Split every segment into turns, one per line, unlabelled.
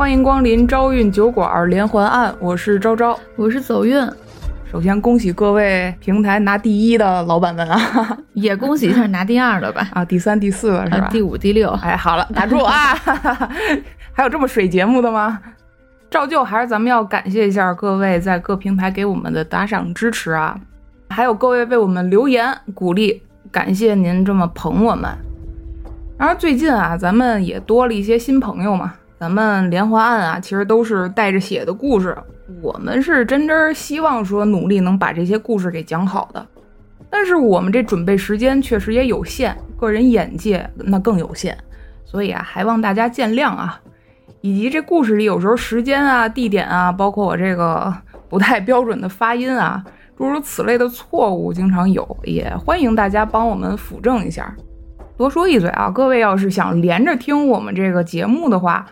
欢迎光临招运酒馆连环案，我是昭昭，
我是走运。
首先恭喜各位平台拿第一的老板们啊，
也恭喜一下拿第二的吧。
啊，第三、第四了是吧？
第五、第六。
哎，好了，打住啊！还有这么水节目的吗？照旧还是咱们要感谢一下各位在各平台给我们的打赏支持啊，还有各位为我们留言鼓励，感谢您这么捧我们。然而最近啊，咱们也多了一些新朋友嘛。咱们连环案啊，其实都是带着血的故事。我们是真真希望说努力能把这些故事给讲好的，但是我们这准备时间确实也有限，个人眼界那更有限，所以啊，还望大家见谅啊。以及这故事里有时候时间啊、地点啊，包括我这个 不太标准的发音啊，诸如此类的错误经常有，也欢迎大家帮我们辅正一下。多说一嘴啊，各位要是想连着听我们这个节目的话，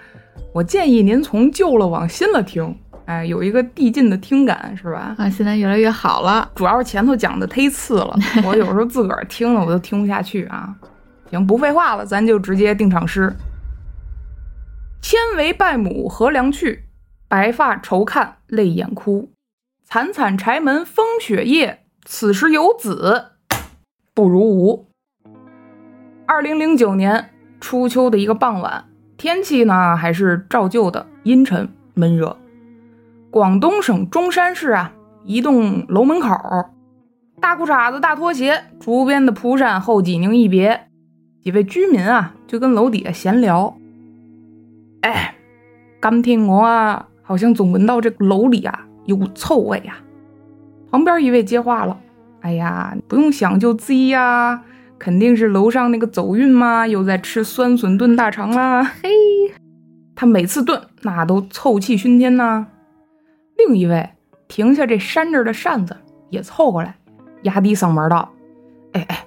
我建议您从旧了往新了听，哎，有一个递进的听感，是吧？
啊，现在越来越好了，
主要是前头讲的忒次了，我有时候自个儿听了我都听不下去啊。行，不废话了，咱就直接定场诗。千为拜母何良去，白发愁看泪眼哭。惨惨柴门风雪夜，此时有子不如无。二零零九年初秋的一个傍晚，天气呢还是照旧的阴沉闷热。广东省中山市啊，一栋楼门口，大裤衩子、大拖鞋，竹编的蒲扇后脊拧一别，几位居民啊就跟楼底下闲聊。哎，刚听我啊，好像总闻到这楼里啊有股臭味啊。旁边一位接话了：“哎呀，不用想就 Z 呀。”肯定是楼上那个走运嘛，又在吃酸笋炖大肠啦。嘿，他每次炖那都臭气熏天呐。另一位停下这扇着的扇子，也凑过来，压低嗓门道：“哎哎，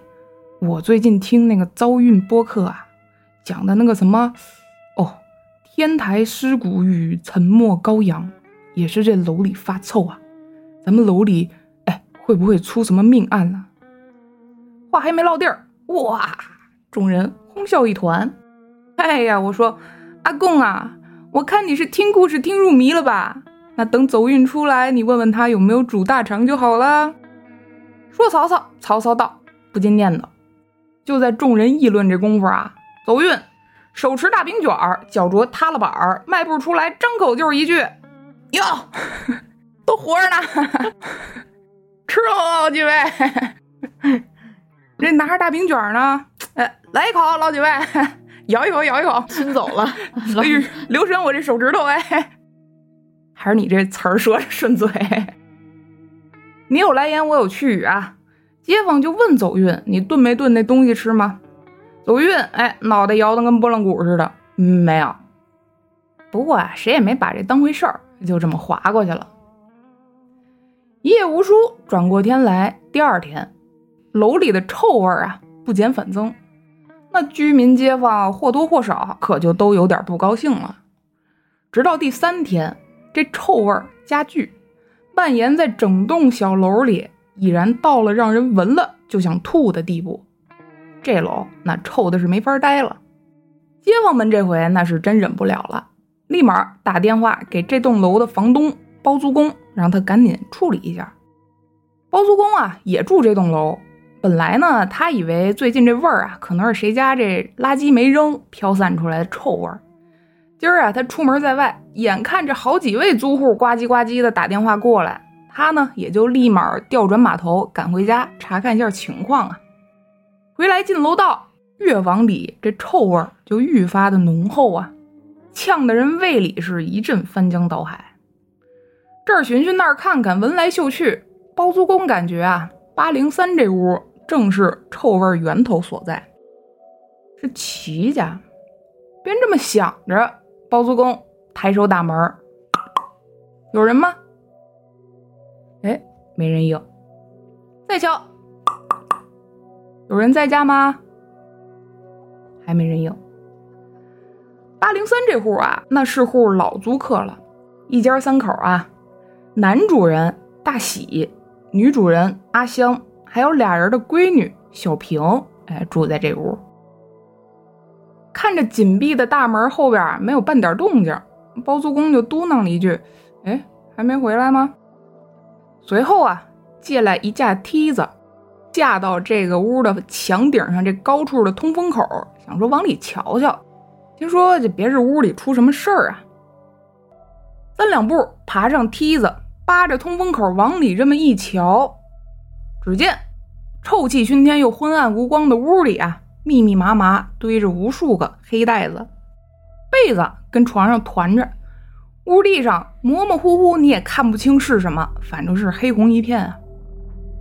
我最近听那个遭运播客啊，讲的那个什么，哦，天台尸骨与沉默羔羊，也是这楼里发臭啊。咱们楼里，哎，会不会出什么命案了？”话还没落地儿，哇！众人哄笑一团。哎呀，我说阿贡啊，我看你是听故事听入迷了吧？那等走运出来，你问问他有没有煮大肠就好了。说曹操，曹操到，不禁念叨。就在众人议论这功夫啊，走运手持大饼卷儿，脚着塌了板儿，迈步出来，张口就是一句：“哟，都活着呢，吃喽，几位。”这拿着大饼卷呢，哎，来一口，老几位，咬一口，咬一口，
亲走了。
留神我这手指头，哎，还是你这词儿说的顺嘴。你有来言，我有去语啊。街坊就问走运，你炖没炖那东西吃吗？走运，哎，脑袋摇得跟拨浪鼓似的，嗯，没有。不过啊，谁也没把这当回事儿，就这么划过去了。一夜无书，转过天来，第二天。楼里的臭味啊，不减反增，那居民街坊或多或少可就都有点不高兴了。直到第三天，这臭味加剧，蔓延在整栋小楼里，已然到了让人闻了就想吐的地步。这楼那臭的是没法待了。街坊们这回那是真忍不了了，立马打电话给这栋楼的房东包租公，让他赶紧处理一下。包租公啊，也住这栋楼。本来呢，他以为最近这味儿啊，可能是谁家这垃圾没扔飘散出来的臭味儿。今儿啊，他出门在外，眼看着好几位租户呱唧呱唧的打电话过来，他呢也就立马调转马头赶回家查看一下情况啊。回来进楼道，越往里这臭味儿就愈发的浓厚啊，呛得人胃里是一阵翻江倒海。这儿寻寻那儿看看，闻来嗅去，包租公感觉啊，八零三这屋。正是臭味源头所在，是齐家。边这么想着，包租公抬手打门有人吗？哎，没人应。再敲，有人在家吗？还没人应。八零三这户啊，那是户老租客了，一家三口啊，男主人大喜，女主人阿香。还有俩人的闺女小平，哎，住在这屋。看着紧闭的大门后边没有半点动静，包租公就嘟囔了一句：“哎，还没回来吗？”随后啊，借来一架梯子，架到这个屋的墙顶上这高处的通风口，想说往里瞧瞧。听说这别是屋里出什么事儿啊？三两步爬上梯子，扒着通风口往里这么一瞧，只见臭气熏天又昏暗无光的屋里啊，密密麻麻堆着无数个黑袋子，被子跟床上团着。屋地上模模糊糊，你也看不清是什么，反正是黑红一片啊。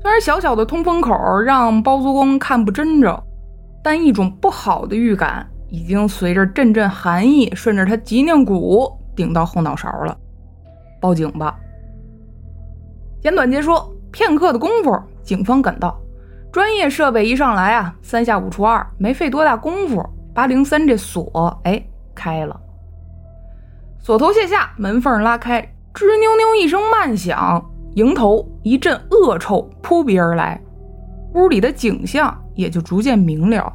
虽然小小的通风口让包租公看不真着，但一种不好的预感已经随着阵阵寒意顺着他脊梁骨顶到后脑勺了。报警吧！简短截说，片刻的功夫，警方赶到，专业设备一上来啊，三下五除二，没费多大功夫，八零三这锁哎开了。锁头卸下，门缝拉开，吱扭扭一声慢响，迎头一阵恶臭扑鼻而来，屋里的景象也就逐渐明了。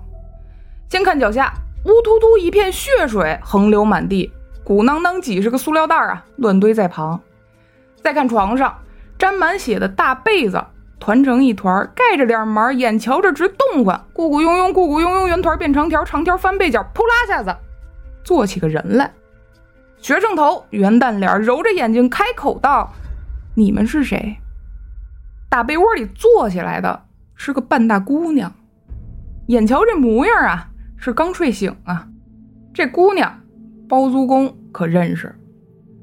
先看脚下，乌突突一片血水横流满地，鼓囊囊几十个塑料袋啊乱堆在旁。再看床上，沾满血的大被子团成一团，盖着脸门，眼瞧着直动唤，咕咕拥拥，咕咕拥拥，圆团变长条，长条翻背角，扑啦下子坐起个人来。学生头，圆蛋脸，揉着眼睛开口道：“你们是谁？”大被窝里坐起来的是个半大姑娘，眼瞧这模样啊，是刚睡醒啊。这姑娘，包租公可认识，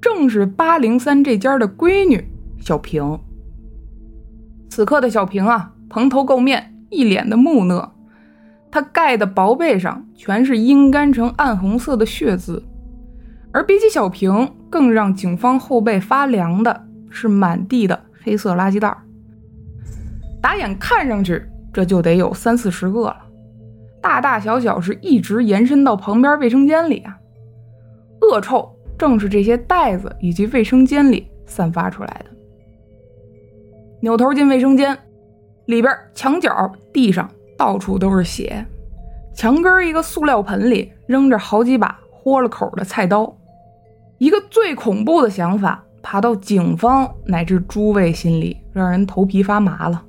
正是八零三这家的闺女小平。此刻的小平啊，蓬头垢面，一脸的木讷，他盖的薄被上全是阴干成暗红色的血渍。而比起小平，更让警方后背发凉的是满地的黑色垃圾袋打眼看上去，这就得有三四十个了，大大小小是一直延伸到旁边卫生间里啊。恶臭正是这些袋子以及卫生间里散发出来的。扭头进卫生间，里边墙角、地上到处都是血，墙根一个塑料盆里扔着好几把豁了口的菜刀。一个最恐怖的想法爬到警方乃至诸位心里，让人头皮发麻了。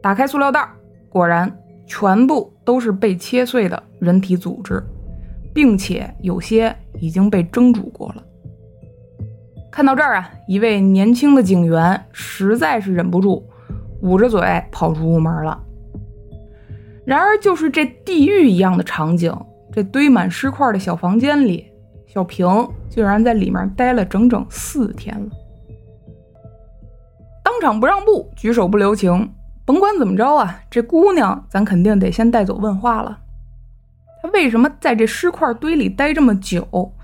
打开塑料袋，果然全部都是被切碎的人体组织，并且有些已经被蒸煮过了。看到这儿啊，一位年轻的警员实在是忍不住，捂着嘴跑出屋门了。然而，就是这地狱一样的场景，这堆满尸块的小房间里。小平竟然在里面待了整整四天了，当场不让步，举手不留情。甭管怎么着啊，这姑娘咱肯定得先带走问话了。她为什么在这尸块堆里待这么久？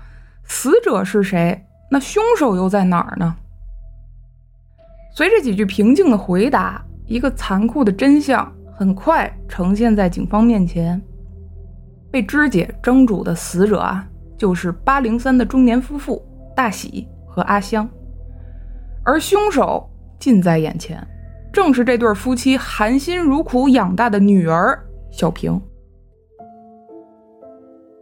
死者是谁？那凶手又在哪儿呢？随着几句平静的回答，一个残酷的真相很快呈现在警方面前：被肢解蒸煮的死者啊！就是八零三的中年夫妇大喜和阿香，而凶手近在眼前，正是这对夫妻含辛茹苦养大的女儿小平。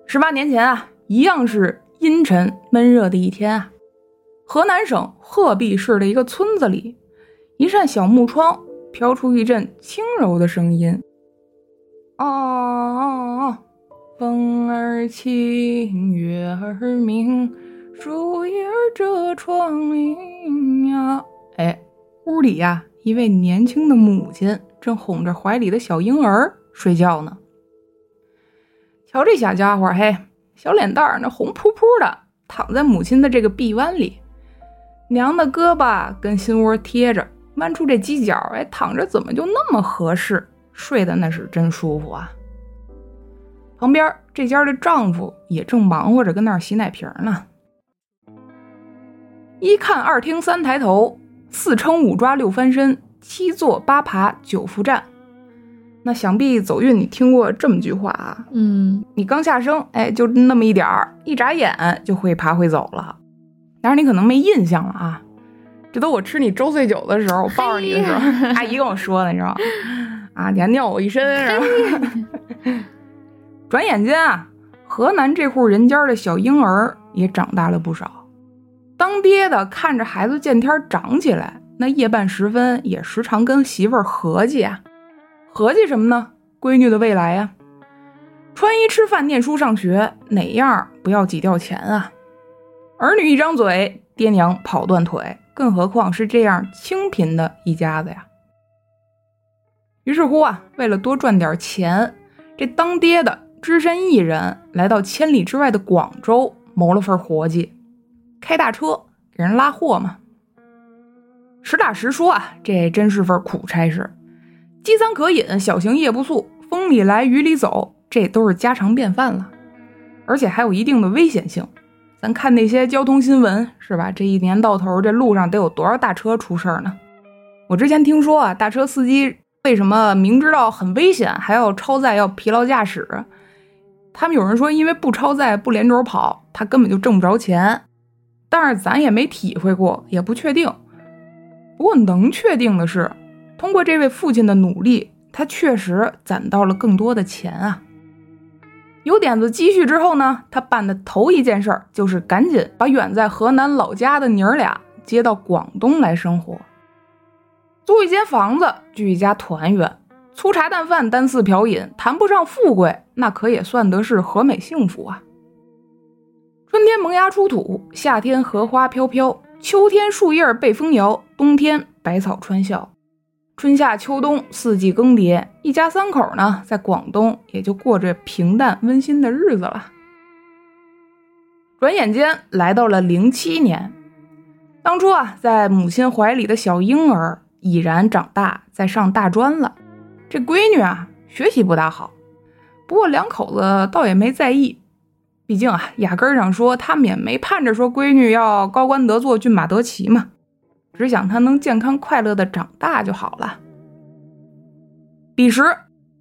十八年前啊，一样是阴沉闷热的一天啊，河南省鹤壁市的一个村子里，一扇小木窗飘出一阵轻柔的声音：“啊！”风儿轻，月儿明，树叶儿遮窗棂呀。哎，屋里呀，一位年轻的母亲正哄着怀里的小婴儿睡觉呢。瞧这小家伙，嘿，小脸蛋儿那红扑扑的，躺在母亲的这个臂弯里，娘的胳膊跟心窝贴着，弯出这犄角，哎，躺着怎么就那么合适？睡的那是真舒服啊。旁边这家的丈夫也正忙活着，跟那儿洗奶瓶呢。一看二听三抬头，四撑五抓六翻身，七坐八爬九伏站。那想必走运，你听过这么句话啊？
嗯，
你刚下生，哎，就那么一点儿，一眨眼就会爬会走了。但是你可能没印象了啊，这都我吃你周岁酒的时候，我抱着你的时候，阿姨跟我说的，你知道吗？啊，你还尿我一身，是吧？转眼间啊，河南这户人家的小婴儿也长大了不少。当爹的看着孩子见天长起来，那夜半时分也时常跟媳妇儿合计啊，合计什么呢？闺女的未来呀，穿衣吃饭念书上学哪样不要挤掉钱啊？儿女一张嘴，爹娘跑断腿，更何况是这样清贫的一家子呀？于是乎啊，为了多赚点钱，这当爹的只身一人来到千里之外的广州，谋了份活计，开大车给人拉货嘛。实打实说啊，这真是份苦差事，饥餐渴饮，小行夜不宿，风里来雨里走，这都是家常便饭了，而且还有一定的危险性。咱看那些交通新闻，是吧？这一年到头，这路上得有多少大车出事儿呢？我之前听说啊，大车司机。为什么明知道很危险还要超载要疲劳驾驶？他们有人说，因为不超载不连轴跑，他根本就挣不着钱。但是咱也没体会过，也不确定。不过能确定的是，通过这位父亲的努力，他确实攒到了更多的钱啊。有点子积蓄之后呢，他办的头一件事儿就是赶紧把远在河南老家的娘儿俩接到广东来生活。租一间房子，聚一家团圆，粗茶淡饭，单四瓢饮，谈不上富贵，那可也算得是和美幸福啊。春天萌芽出土，夏天荷花飘飘，秋天树叶被风摇，冬天百草穿笑，春夏秋冬四季更迭，一家三口呢，在广东也就过着平淡温馨的日子了。转眼间来到了零七年，当初啊，在母亲怀里的小婴儿。已然长大，在上大专了。这闺女啊，学习不大好，不过两口子倒也没在意。毕竟啊，压根儿上说他们也没盼着说闺女要高官得坐、骏马得骑嘛，只想他能健康快乐的长大就好了。彼时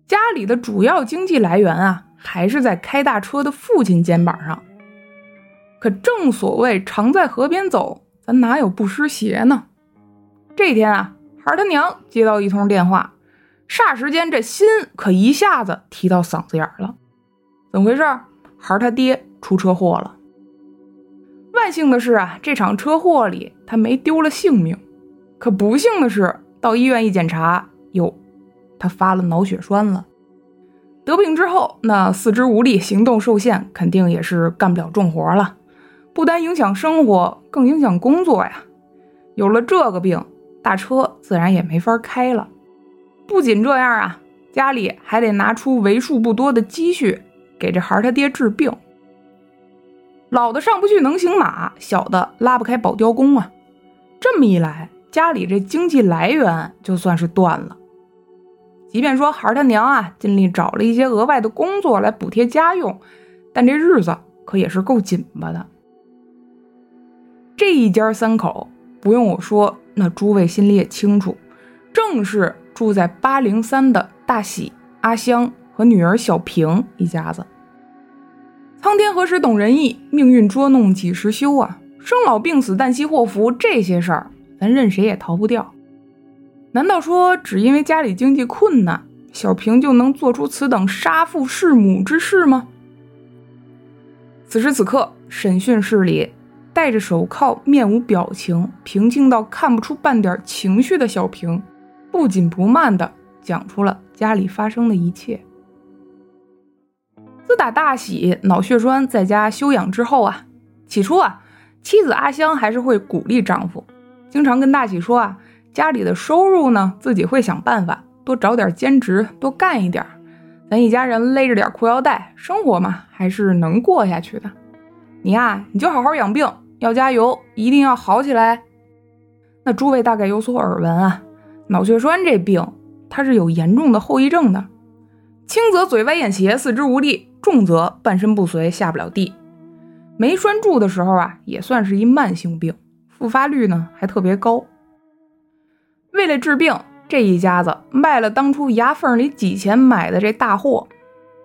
家里的主要经济来源啊，还是在开大车的父亲肩膀上。可正所谓常在河边走，咱哪有不湿鞋呢？这天啊。孩他娘接到一通电话，霎时间这心可一下子提到嗓子眼了。怎么回事？孩他爹出车祸了。万幸的是啊，这场车祸里他没丢了性命。可不幸的是，到医院一检查，哟，他发了脑血栓了。得病之后，那四肢无力，行动受限，肯定也是干不了重活了。不单影响生活，更影响工作呀。有了这个病。大车自然也没法开了。不仅这样啊，家里还得拿出为数不多的积蓄给这孩他爹治病。老的上不去能行马，小的拉不开保雕工啊。这么一来，家里这经济来源就算是断了。即便说孩儿他娘啊尽力找了一些额外的工作来补贴家用，但这日子可也是够紧巴的。这一家三口，不用我说。那诸位心里也清楚，正是住在八零三的大喜、阿香和女儿小平一家子。苍天何时懂人意？命运捉弄几时休啊？生老病死、旦夕祸福这些事儿，咱任谁也逃不掉。难道说只因为家里经济困难，小平就能做出此等杀父弑母之事吗？此时此刻，审讯室里。戴着手铐、面无表情、平静到看不出半点情绪的小平，不紧不慢地讲出了家里发生的一切。自打大喜脑血栓在家休养之后啊，起初啊，妻子阿香还是会鼓励丈夫，经常跟大喜说啊，家里的收入呢，自己会想办法多找点兼职，多干一点，咱一家人勒着点裤腰带，生活嘛，还是能过下去的。你呀，你就好好养病，要加油，一定要好起来。那诸位大概有所耳闻啊，脑血栓这病它是有严重的后遗症的，轻则嘴歪眼斜、四肢无力，重则半身不遂、下不了地。没拴住的时候啊，也算是一慢性病，复发率呢还特别高。为了治病，这一家子卖了当初牙缝里挤钱买的这大货，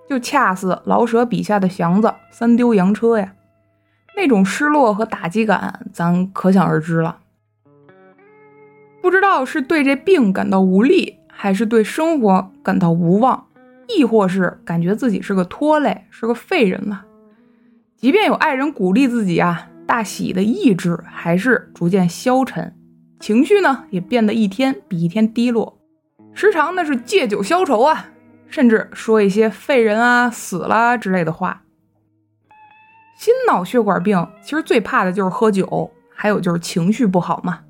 就恰似老舍笔下的祥子三丢洋车呀。那种失落和打击感，咱可想而知了。不知道是对这病感到无力，还是对生活感到无望，亦或是感觉自己是个拖累，是个废人了。即便有爱人鼓励自己啊，大喜的意志还是逐渐消沉，情绪呢也变得一天比一天低落，时常呢是借酒消愁啊，甚至说一些废人啊、死了之类的话。心脑血管病其实最怕的就是喝酒，还有就是情绪不好嘛。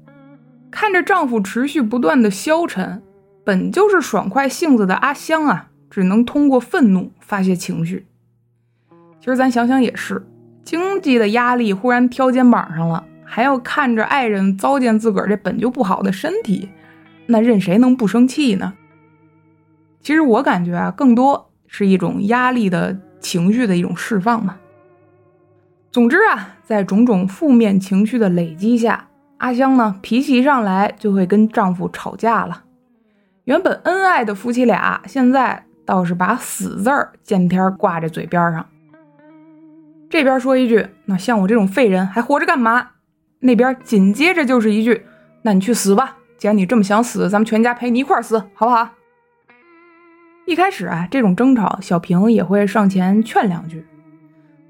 看着丈夫持续不断的消沉，本就是爽快性子的阿香啊，只能通过愤怒发泄情绪。其实咱想想也是，经济的压力忽然挑肩膀上了，还要看着爱人糟践自个儿这本就不好的身体，那任谁能不生气呢？其实我感觉啊，更多是一种压力的情绪的一种释放嘛。总之啊，在种种负面情绪的累积下，阿香呢脾气一上来就会跟丈夫吵架了。原本恩爱的夫妻俩，现在倒是把死字儿见天挂在嘴边上。这边说一句：“那像我这种废人还活着干嘛？”那边紧接着就是一句：“那你去死吧！既然你这么想死，咱们全家陪你一块儿死，好不好？”一开始啊，这种争吵，小平也会上前劝两句。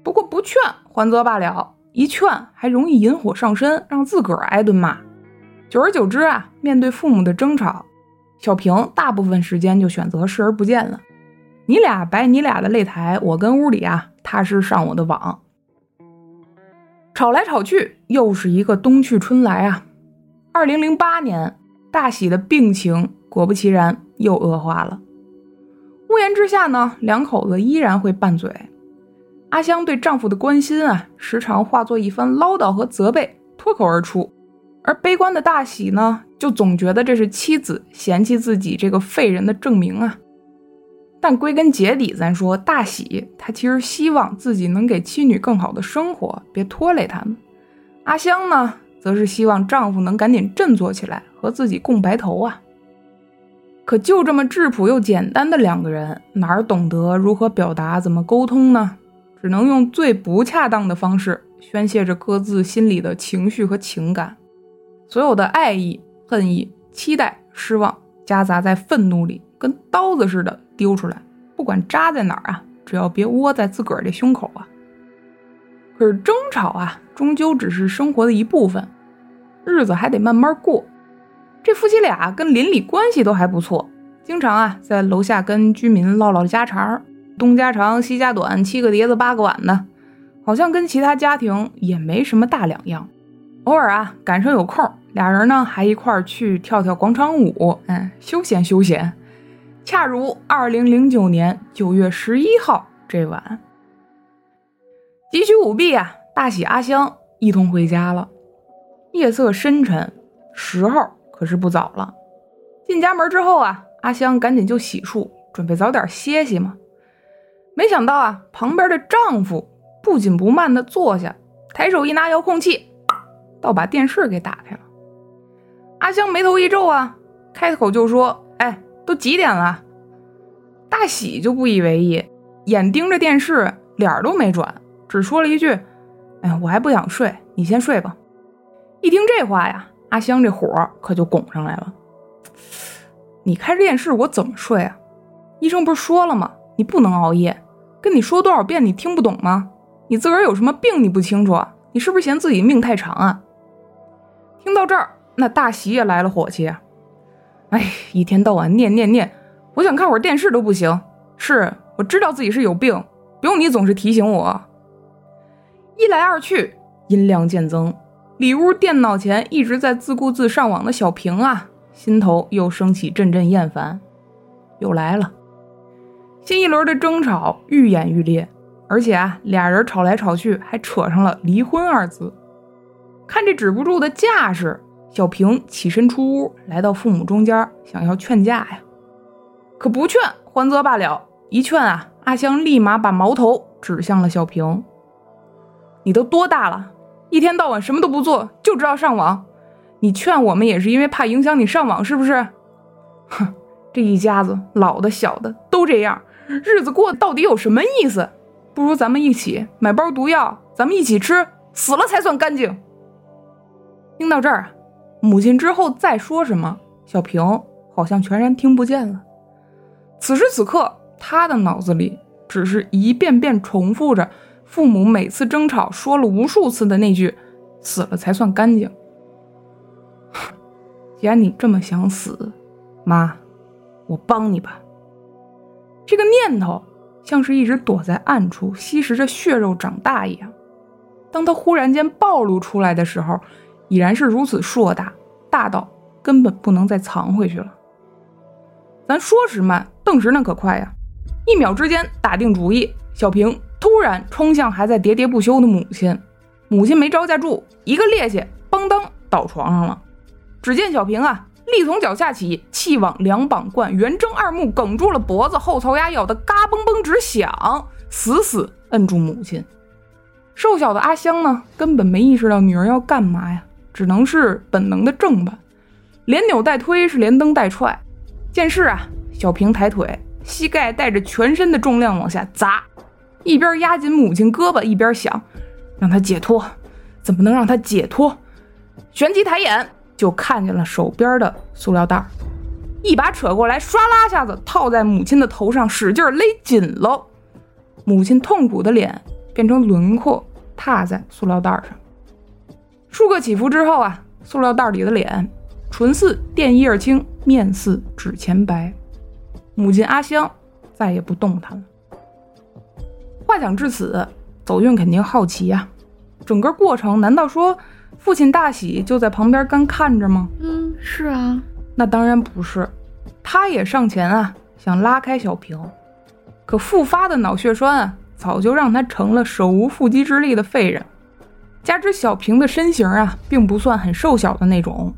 不过不劝，还则罢了；一劝，还容易引火上身，让自个儿挨顿骂。久而久之啊，面对父母的争吵，小平大部分时间就选择视而不见了。你俩摆你俩的擂台，我跟屋里啊踏实上我的网。吵来吵去，又是一个冬去春来啊。二零零八年，大喜的病情果不其然又恶化了。屋檐之下呢，两口子依然会拌嘴。阿香对丈夫的关心啊，时常化作一番唠叨和责备，脱口而出；而悲观的大喜呢，就总觉得这是妻子嫌弃自己这个废人的证明啊。但归根结底，咱说大喜，他其实希望自己能给妻女更好的生活，别拖累他们。阿香呢，则是希望丈夫能赶紧振作起来，和自己共白头啊。可就这么质朴又简单的两个人，哪懂得如何表达、怎么沟通呢？只能用最不恰当的方式宣泄着各自心里的情绪和情感，所有的爱意、恨意、期待、失望，夹杂在愤怒里，跟刀子似的丢出来。不管扎在哪儿啊，只要别窝在自个儿这胸口啊。可是争吵啊，终究只是生活的一部分，日子还得慢慢过。这夫妻俩跟邻里关系都还不错，经常啊在楼下跟居民唠唠家常。东家长西家短，七个碟子八个碗的，好像跟其他家庭也没什么大两样。偶尔啊，赶上有空，俩人呢还一块儿去跳跳广场舞，嗯，休闲休闲。恰如二零零九年九月十一号这晚，急需舞弊啊，大喜阿香一同回家了。夜色深沉，时候可是不早了。进家门之后啊，阿香赶紧就洗漱，准备早点歇息嘛。没想到啊，旁边的丈夫不紧不慢地坐下，抬手一拿遥控器，倒把电视给打开了。阿香眉头一皱啊，开口就说：“，都几点了？”大喜就不以为意，眼盯着电视，脸都没转，只说了一句：“哎，我还不想睡，你先睡吧。”一听这话呀，阿香这火可就拱上来了：“你开着电视，我怎么睡啊？医生不是说了吗？你不能熬夜。”跟你说多少遍，你听不懂吗？你自个儿有什么病你不清楚？你是不是嫌自己命太长啊？听到这儿，那大喜也来了火气。哎，一天到晚念念念，我想看会儿电视都不行。是，我知道自己是有病，不用你总是提醒我。一来二去，音量渐增，里屋电脑前一直在自顾自上网的小平啊，心头又升起阵阵厌烦，又来了。新一轮的争吵愈演愈烈，而且啊，俩人吵来吵去，还扯上了离婚二字。看这止不住的架势，小平起身出屋，来到父母中间，想要劝架呀。可不劝，还则罢了；一劝啊，阿香立马把矛头指向了小平：“你都多大了，一天到晚什么都不做，就知道上网。你劝我们也是因为怕影响你上网，是不是？”哼，这一家子老的小的都这样。日子过到底有什么意思？不如咱们一起买包毒药，咱们一起吃，死了才算干净。听到这儿，母亲之后再说什么，小平好像全然听不见了。此时此刻，他的脑子里只是一遍遍重复着父母每次争吵说了无数次的那句“死了才算干净”。既然你这么想死，妈，我帮你吧。这个念头像是一直躲在暗处吸食着血肉长大一样，当他忽然间暴露出来的时候，已然是如此硕大，大到根本不能再藏回去了。咱说时慢，瞪时那可快呀！一秒之间打定主意，小平突然冲向还在喋喋不休的母亲，母亲没招架住，一个趔趄，邦当倒床上了。只见小平啊，力从脚下起，气往两膀灌，圆睁二目，哽住了脖子，后槽牙咬得嘎嘣嘣直响，死死摁住母亲。瘦小的阿香呢，根本没意识到女儿要干嘛呀，只能是本能的正吧，连扭带推，是连蹬带踹。见势啊，小平抬腿，膝盖带着全身的重量往下砸，一边压紧母亲胳膊，一边想让她解脱，怎么能让她解脱？旋即抬眼。就看见了手边的塑料袋，一把扯过来，唰啦下子套在母亲的头上，使劲勒紧了。母亲痛苦的脸变成轮廓，踏在塑料袋上。数个起伏之后啊，塑料袋里的脸，唇似电叶青，面似纸钱白。母亲阿香再也不动弹了。话讲至此，走运肯定好奇呀，整个过程难道说？父亲大喜就在旁边干看着吗？
嗯，是啊。
那当然不是，他也上前啊，想拉开小平，可复发的脑血栓啊，早就让他成了手无缚鸡之力的废人。加之小平的身形啊，并不算很瘦小的那种，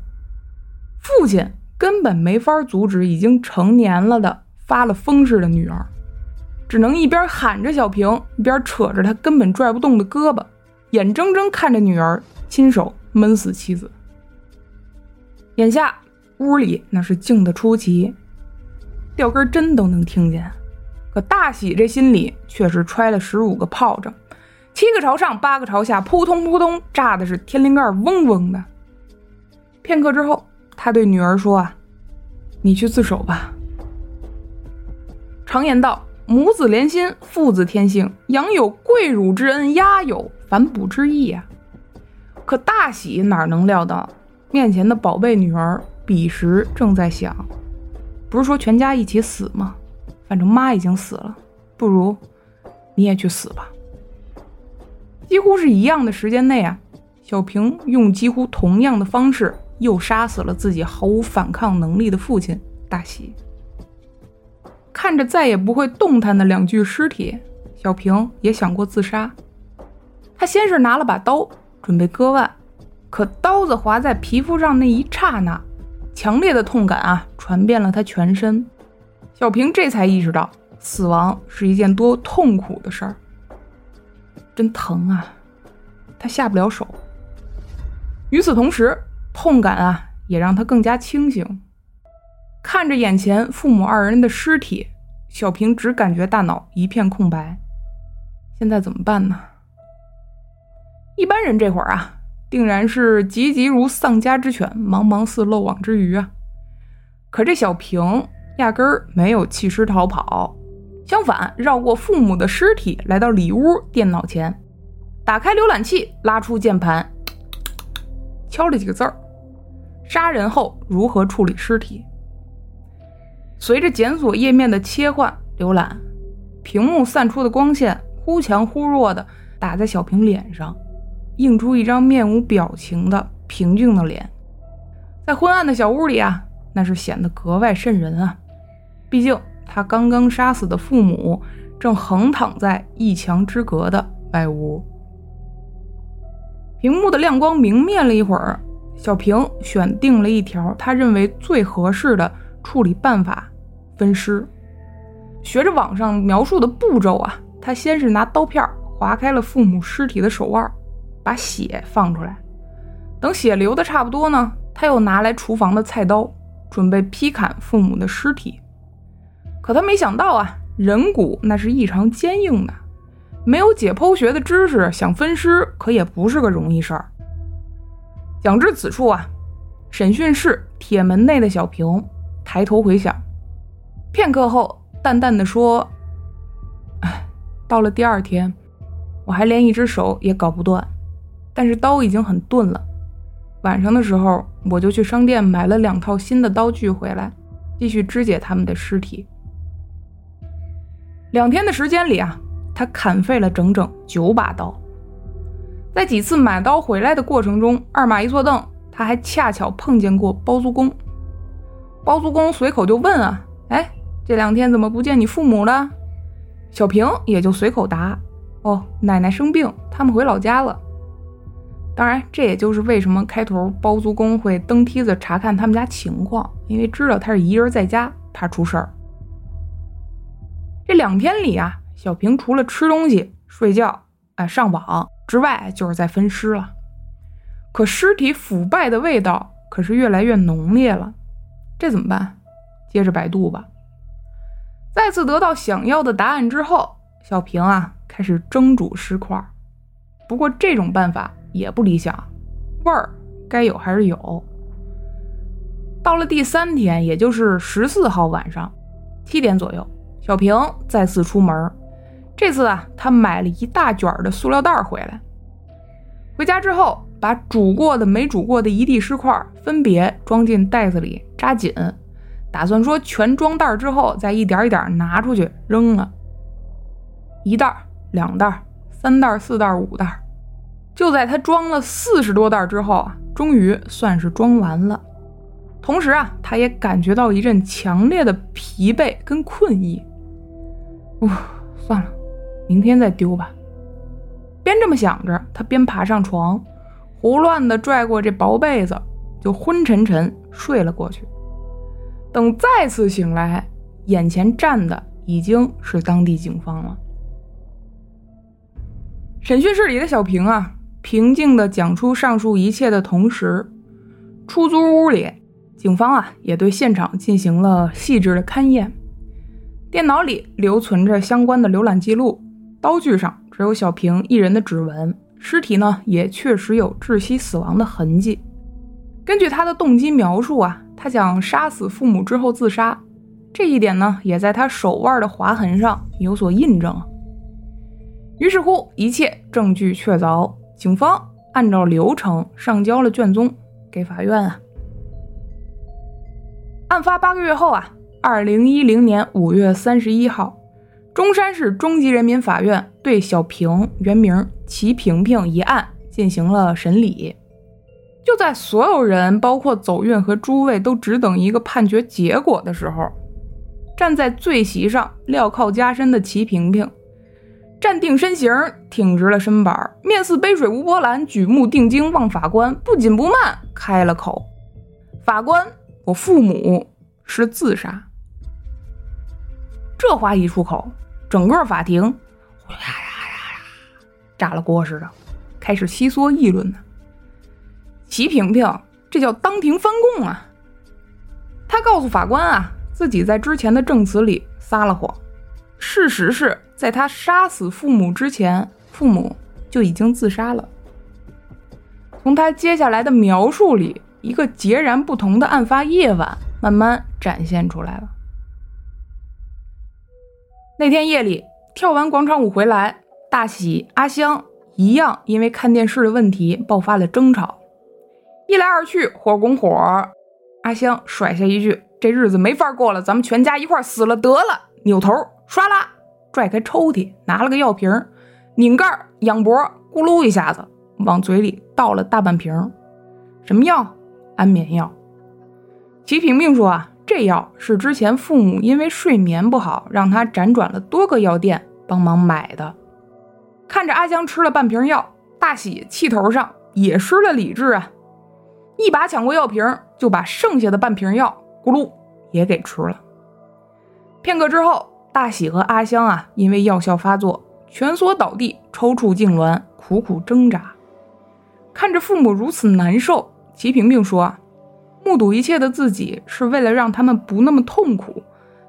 父亲根本没法阻止已经成年了的发了疯似的女儿，只能一边喊着小平，一边扯着他根本拽不动的胳膊，眼睁睁看着女儿。亲手闷死妻子。眼下屋里那是静得出奇，掉根针都能听见。可大喜这心里却是揣了十五个炮仗，七个朝上，八个朝下，扑通扑通炸的是天灵盖嗡嗡的。片刻之后，他对女儿说：“啊，你去自首吧。常言道，母子连心，父子天性，养有跪乳之恩，鸦有反哺之意啊。”可大喜哪能料到，面前的宝贝女儿彼时正在想：不是说全家一起死吗？反正妈已经死了，不如你也去死吧。几乎是一样的时间内啊，小平用几乎同样的方式又杀死了自己毫无反抗能力的父亲大喜。看着再也不会动弹的两具尸体，小平也想过自杀。他先是拿了把刀。准备割腕，可刀子划在皮肤上那一刹那，强烈的痛感啊，传遍了他全身。小平这才意识到，死亡是一件多痛苦的事儿，真疼啊！他下不了手。与此同时，痛感啊，也让他更加清醒。看着眼前父母二人的尸体，小平只感觉大脑一片空白。现在怎么办呢？一般人这会儿啊，定然是急急如丧家之犬，茫茫似漏网之鱼啊。可这小平压根儿没有弃尸逃跑，相反，绕过父母的尸体，来到里屋电脑前，打开浏览器，拉出键盘，敲了几个字儿：“杀人后如何处理尸体。”随着检索页面的切换浏览，屏幕散出的光线忽强忽弱的打在小平脸上。映出一张面无表情的平静的脸，在昏暗的小屋里啊，那是显得格外瘆人啊。毕竟他刚刚杀死的父母正横躺在一墙之隔的外屋。屏幕的亮光明灭了一会儿，小平选定了一条他认为最合适的处理办法：分尸。学着网上描述的步骤啊，他先是拿刀片划开了父母尸体的手腕。把血放出来，等血流的差不多呢，他又拿来厨房的菜刀，准备劈砍父母的尸体。可他没想到啊，人骨那是异常坚硬的，没有解剖学的知识，想分尸可也不是个容易事儿。讲至此处啊，审讯室铁门内的小平抬头回想，片刻后淡淡的说：“哎，到了第二天。”我还连一只手也搞不断，但是刀已经很钝了。晚上的时候，我就去商店买了两套新的刀具回来，继续肢解他们的尸体。两天的时间里啊，他砍废了整整九把刀。在几次买刀回来的过程中，二马一坐凳，他还恰巧碰见过包租公。包租公随口就问啊：“哎，这两天怎么不见你父母了？”小平也就随口答：“哦，奶奶生病，他们回老家了。”当然，这也就是为什么开头包租公会登梯子查看他们家情况，因为知道他是一人在家，怕出事儿。这两天里啊，小平除了吃东西、睡觉、啊上网之外，就是在分尸了。可尸体腐败的味道可是越来越浓烈了，这怎么办？接着百度吧。再次得到想要的答案之后，小平啊开始蒸煮尸块。不过这种办法也不理想，味儿该有还是有。到了第三天，也就是十四号晚上七点左右，小平再次出门。这次啊，他买了一大卷的塑料袋回来。回家之后，把煮过的、没煮过的一地尸块分别装进袋子里，扎紧。打算说全装袋之后，再一点一点拿出去扔了。一袋、两袋、三袋、四袋、五袋，就在他装了四十多袋之后啊，终于算是装完了。同时啊，他也感觉到一阵强烈的疲惫跟困意。哦，算了，明天再丢吧。边这么想着，他边爬上床，胡乱的拽过这薄被子，就昏沉沉睡了过去。等再次醒来，眼前站的已经是当地警方了。审讯室里的小平啊，平静地讲出上述一切的同时，出租屋里，警方啊也对现场进行了细致的勘验。电脑里留存着相关的浏览记录，刀具上只有小平一人的指纹，尸体呢也确实有窒息死亡的痕迹。根据他的动机描述啊。他想杀死父母之后自杀，这一点呢，也在他手腕的划痕上有所印证。于是乎，一切证据确凿，警方按照流程上交了卷宗给法院啊。案发八个月后啊，二零一零年五月三十一号，中山市中级人民法院对小平（原名齐萍萍）一案进行了审理。就在所有人，包括走运和诸位，都只等一个判决结果的时候，站在罪席上镣铐加身的齐平平，站定身形，挺直了身板，面似杯水无波澜，举目定睛望法官，不紧不慢开了口：“法官，我父母是自杀。”这话一出口，整个法庭呀呀呀呀，炸了锅似的，开始悉嗦议论呢。齐萍萍，这叫当庭翻供啊！他告诉法官啊，自己在之前的证词里撒了谎。事实是在他杀死父母之前，父母就已经自杀了。从他接下来的描述里，一个截然不同的案发夜晚慢慢展现出来了。那天夜里，跳完广场舞回来，大喜、阿香一样因为看电视的问题爆发了争吵。一来二去，火拱火。阿香甩下一句：“这日子没法过了，咱们全家一块死了得了。”扭头唰啦拽开抽屉，拿了个药瓶，拧盖仰脖，咕噜一下子往嘴里倒了大半瓶。什么药？安眠药。齐萍萍说：“啊，这药是之前父母因为睡眠不好，让他辗转了多个药店帮忙买的。”看着阿香吃了半瓶药，大喜气头上也失了理智啊！一把抢过药瓶，就把剩下的半瓶药咕噜也给吃了。片刻之后，大喜和阿香啊，因为药效发作，蜷缩倒地，抽搐痉挛，苦苦挣扎。看着父母如此难受，齐萍萍说：“目睹一切的自己是为了让他们不那么痛苦，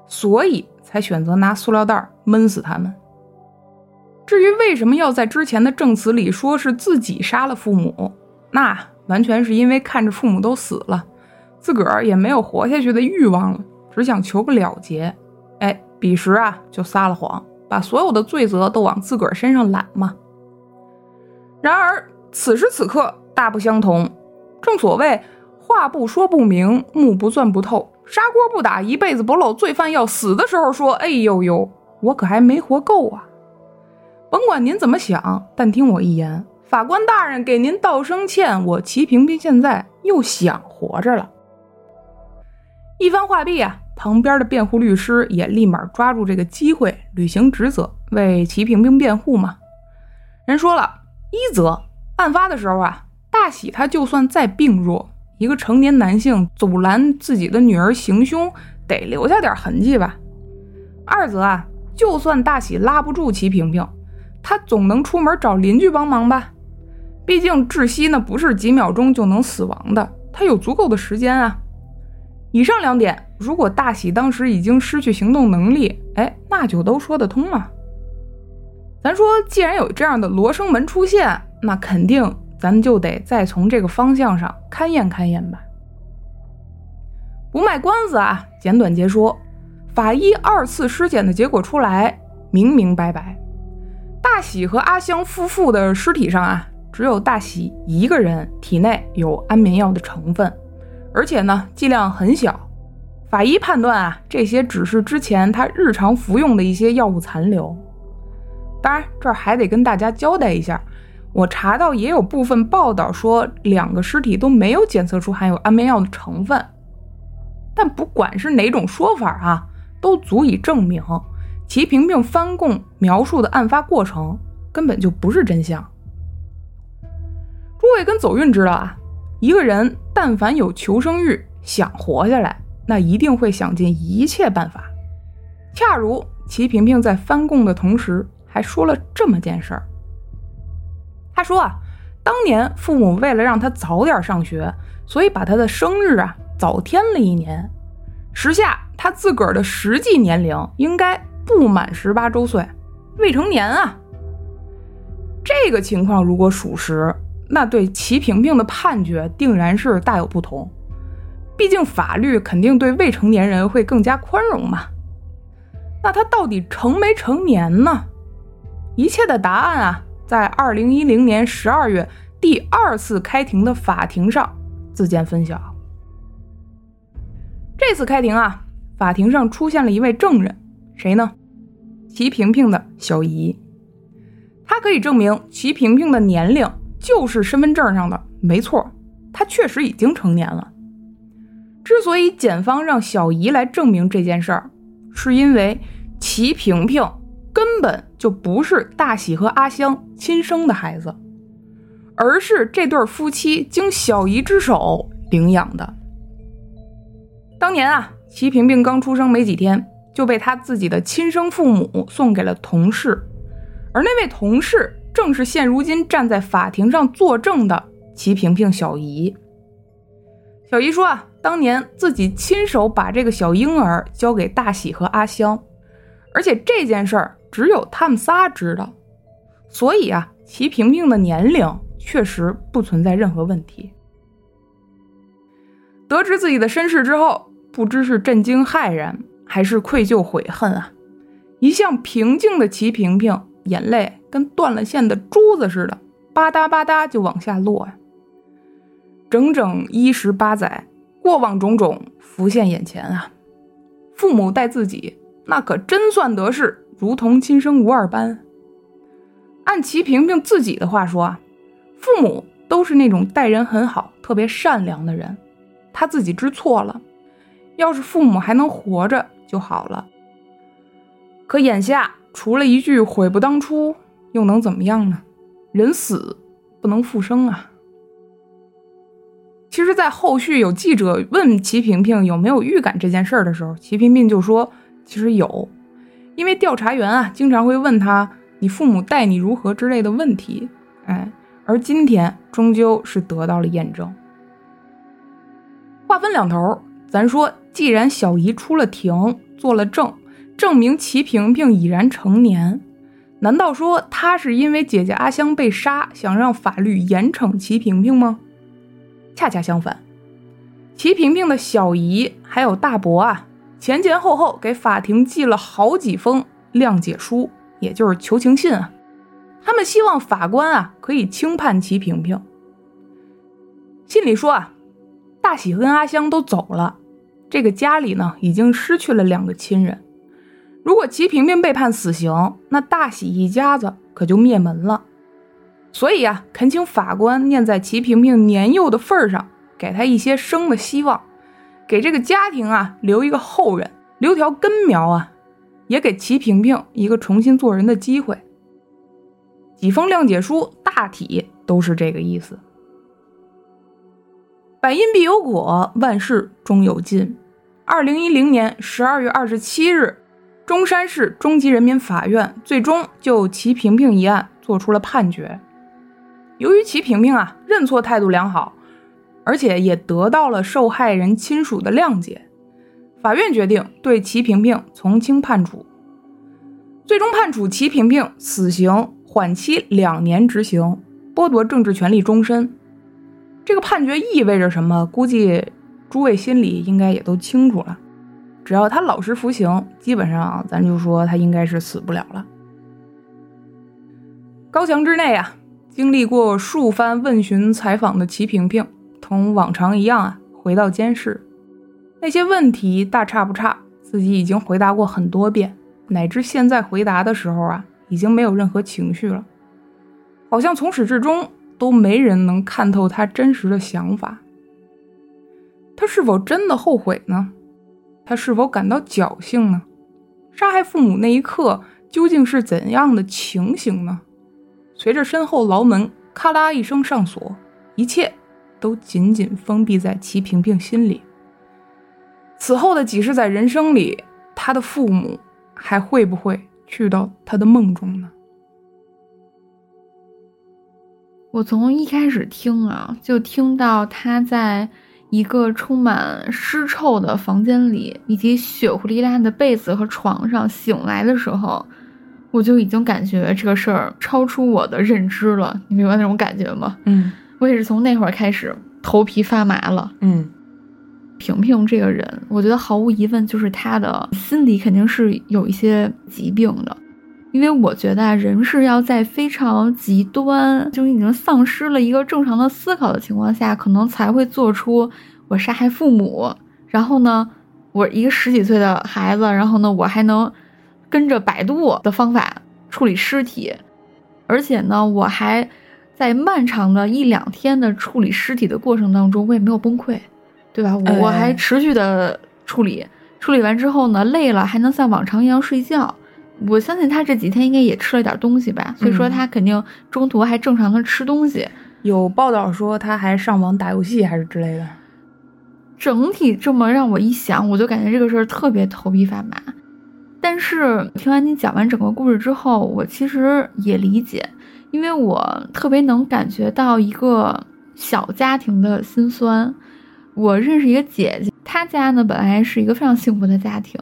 所以才选择拿塑料袋闷死他们。至于为什么要在之前的证词里说是自己杀了父母，那……”完全是因为看着父母都死了，自个儿也没有活下去的欲望了，只想求个了结。哎，彼时啊就撒了谎，把所有的罪责都往自个儿身上揽嘛。然而此时此刻大不相同。正所谓话不说不明，目不钻不透，砂锅不打一辈子不漏。罪犯要死的时候说：“哎呦呦，我可还没活够啊！”甭管您怎么想，但听我一言，法官大人给您道声歉。我齐萍萍现在又想活着了。一番话毕啊，旁边的辩护律师也立马抓住这个机会履行职责，为齐萍萍辩护嘛。人说了，一则案发的时候啊。大喜他就算再病弱，一个成年男性阻拦自己的女儿行凶，得留下点痕迹吧。二则啊，就算大喜拉不住齐平平，他总能出门找邻居帮忙吧。毕竟窒息那不是几秒钟就能死亡的，他有足够的时间啊。以上两点，如果大喜当时已经失去行动能力，哎，那就都说得通了。咱说，既然有这样的罗生门出现，那肯定。咱就得再从这个方向上勘验勘验吧。不卖关子啊，简短截说，法医二次尸检的结果出来，明明白白，大喜和阿香夫妇的尸体上啊，只有大喜一个人体内有安眠药的成分，而且呢剂量很小。法医判断啊，这些只是之前他日常服用的一些药物残留。当然，这儿还得跟大家交代一下。我查到也有部分报道说，两个尸体都没有检测出含有安眠药的成分。但不管是哪种说法啊，都足以证明齐萍萍翻供描述的案发过程根本就不是真相。诸位跟走运知道啊，一个人但凡有求生欲，想活下来，那一定会想尽一切办法。恰如齐萍萍在翻供的同时，还说了这么件事儿。他说啊，当年父母为了让他早点上学，所以把他的生日啊早添了一年。时下他自个儿的实际年龄应该不满十八周岁，未成年啊。这个情况如果属实，那对齐萍萍的判决定然是大有不同。毕竟法律肯定对未成年人会更加宽容嘛。那他到底成没成年呢？一切的答案啊。在二零一零年十二月第二次开庭的法庭上自见分晓。这次开庭啊，法庭上出现了一位证人，谁呢？齐萍萍的小姨，他可以证明齐萍萍的年龄就是身份证上的没错，她确实已经成年了。之所以检方让小姨来证明这件事儿，是因为齐萍萍。根本就不是大喜和阿香亲生的孩子，而是这对夫妻经小姨之手领养的。当年啊，齐萍萍刚出生没几天，就被他自己的亲生父母送给了同事，而那位同事正是现如今站在法庭上作证的齐萍萍小姨。小姨说啊，当年自己亲手把这个小婴儿交给大喜和阿香，而且这件事儿。只有他们仨知道，所以啊，齐萍萍的年龄确实不存在任何问题。得知自己的身世之后，不知是震惊骇然，还是愧疚悔恨啊！一向平静的齐萍萍，眼泪跟断了线的珠子似的，吧嗒吧嗒就往下落呀。整整一十八载，过往种种浮现眼前啊！父母待自己，那可真算得是。如同亲生无二般。按齐萍萍自己的话说啊，父母都是那种待人很好、特别善良的人，他自己知错了。要是父母还能活着就好了。可眼下除了一句悔不当初，又能怎么样呢？人死不能复生啊。其实，在后续有记者问齐萍萍有没有预感这件事儿的时候，齐萍萍就说：“其实有。”因为调查员啊，经常会问他“你父母待你如何”之类的问题，哎，而今天终究是得到了验证。话分两头，咱说，既然小姨出了庭做了证，证明齐萍萍已然成年，难道说她是因为姐姐阿香被杀，想让法律严惩齐萍萍吗？恰恰相反，齐萍萍的小姨还有大伯啊。前前后后给法庭寄了好几封谅解书，也就是求情信啊，他们希望法官啊可以轻判齐平平。信里说啊，大喜跟阿香都走了，这个家里呢已经失去了两个亲人。如果齐平平被判死刑，那大喜一家子可就灭门了。所以啊，恳请法官念在齐平平年幼的份上，给他一些生的希望，给这个家庭啊留一个后人，留条根苗啊，也给齐萍萍一个重新做人的机会。几封谅解书大体都是这个意思。百因必有果，万事终有尽。二零一零年十二月二十七日，中山市中级人民法院最终就齐萍萍一案作出了判决。由于齐萍萍啊认错态度良好，而且也得到了受害人亲属的谅解，法院决定对齐萍萍从轻判处，最终判处齐萍萍死刑缓期两年执行，剥夺政治权利终身。这个判决意味着什么？估计诸位心里应该也都清楚了。只要他老实服刑，基本上咱就说他应该是死不了了。高墙之内啊。经历过数番问询采访的齐平平，同往常一样啊，回到监室。那些问题大差不差，自己已经回答过很多遍，乃至现在回答的时候啊，已经没有任何情绪了，好像从始至终都没人能看透他真实的想法。他是否真的后悔呢？他是否感到侥幸呢？杀害父母那一刻究竟是怎样的情形呢？随着身后牢门咔啦一声上锁，一切都紧紧封闭在齐平平心里。此后的几十载人生里，他的父母还会不会去到他的梦中呢？
我从一开始听啊，就听到他在一个充满尸臭的房间里，以及血糊哩烂的被子和床上醒来的时候。我就已经感觉这个事儿超出我的认知了，你明白那种感觉吗？
嗯，
我也是从那会儿开始头皮发麻了。
嗯，
平平这个人，我觉得毫无疑问就是他的心理肯定是有一些疾病的，因为我觉得人是要在非常极端，就已经丧失了一个正常的思考的情况下，可能才会做出我杀害父母，然后呢，我一个十几岁的孩子，然后呢，我还能。跟着百度的方法处理尸体，而且呢，我还在漫长的一两天的处理尸体的过程当中，我也没有崩溃，对吧？我还持续的处理，处理完之后呢，累了还能像往常一样睡觉。我相信他这几天应该也吃了点东西吧，所以说他肯定中途还正常的吃东西。
有报道说他还上网打游戏还是之类的。
整体这么让我一想，我就感觉这个事儿特别头皮发麻。但是听完你讲完整个故事之后，我其实也理解，因为我特别能感觉到一个小家庭的辛酸。我认识一个姐姐，她家呢本来是一个非常幸福的家庭，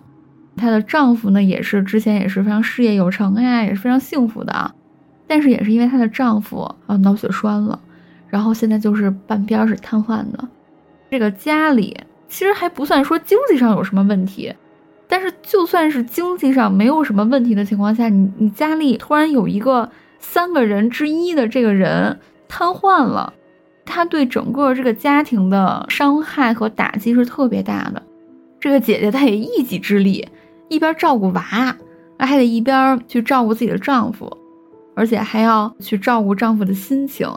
她的丈夫呢也是之前也是非常事业有成呀，也是非常幸福的啊。但是也是因为她的丈夫啊脑血栓了，然后现在就是半边是瘫痪的。这个家里其实还不算说经济上有什么问题。但是，就算是经济上没有什么问题的情况下，你你家里突然有一个三个人之一的这个人瘫痪了，他对整个这个家庭的伤害和打击是特别大的。这个姐姐她也一己之力，一边照顾娃，还得一边去照顾自己的丈夫，而且还要去照顾丈夫的心情。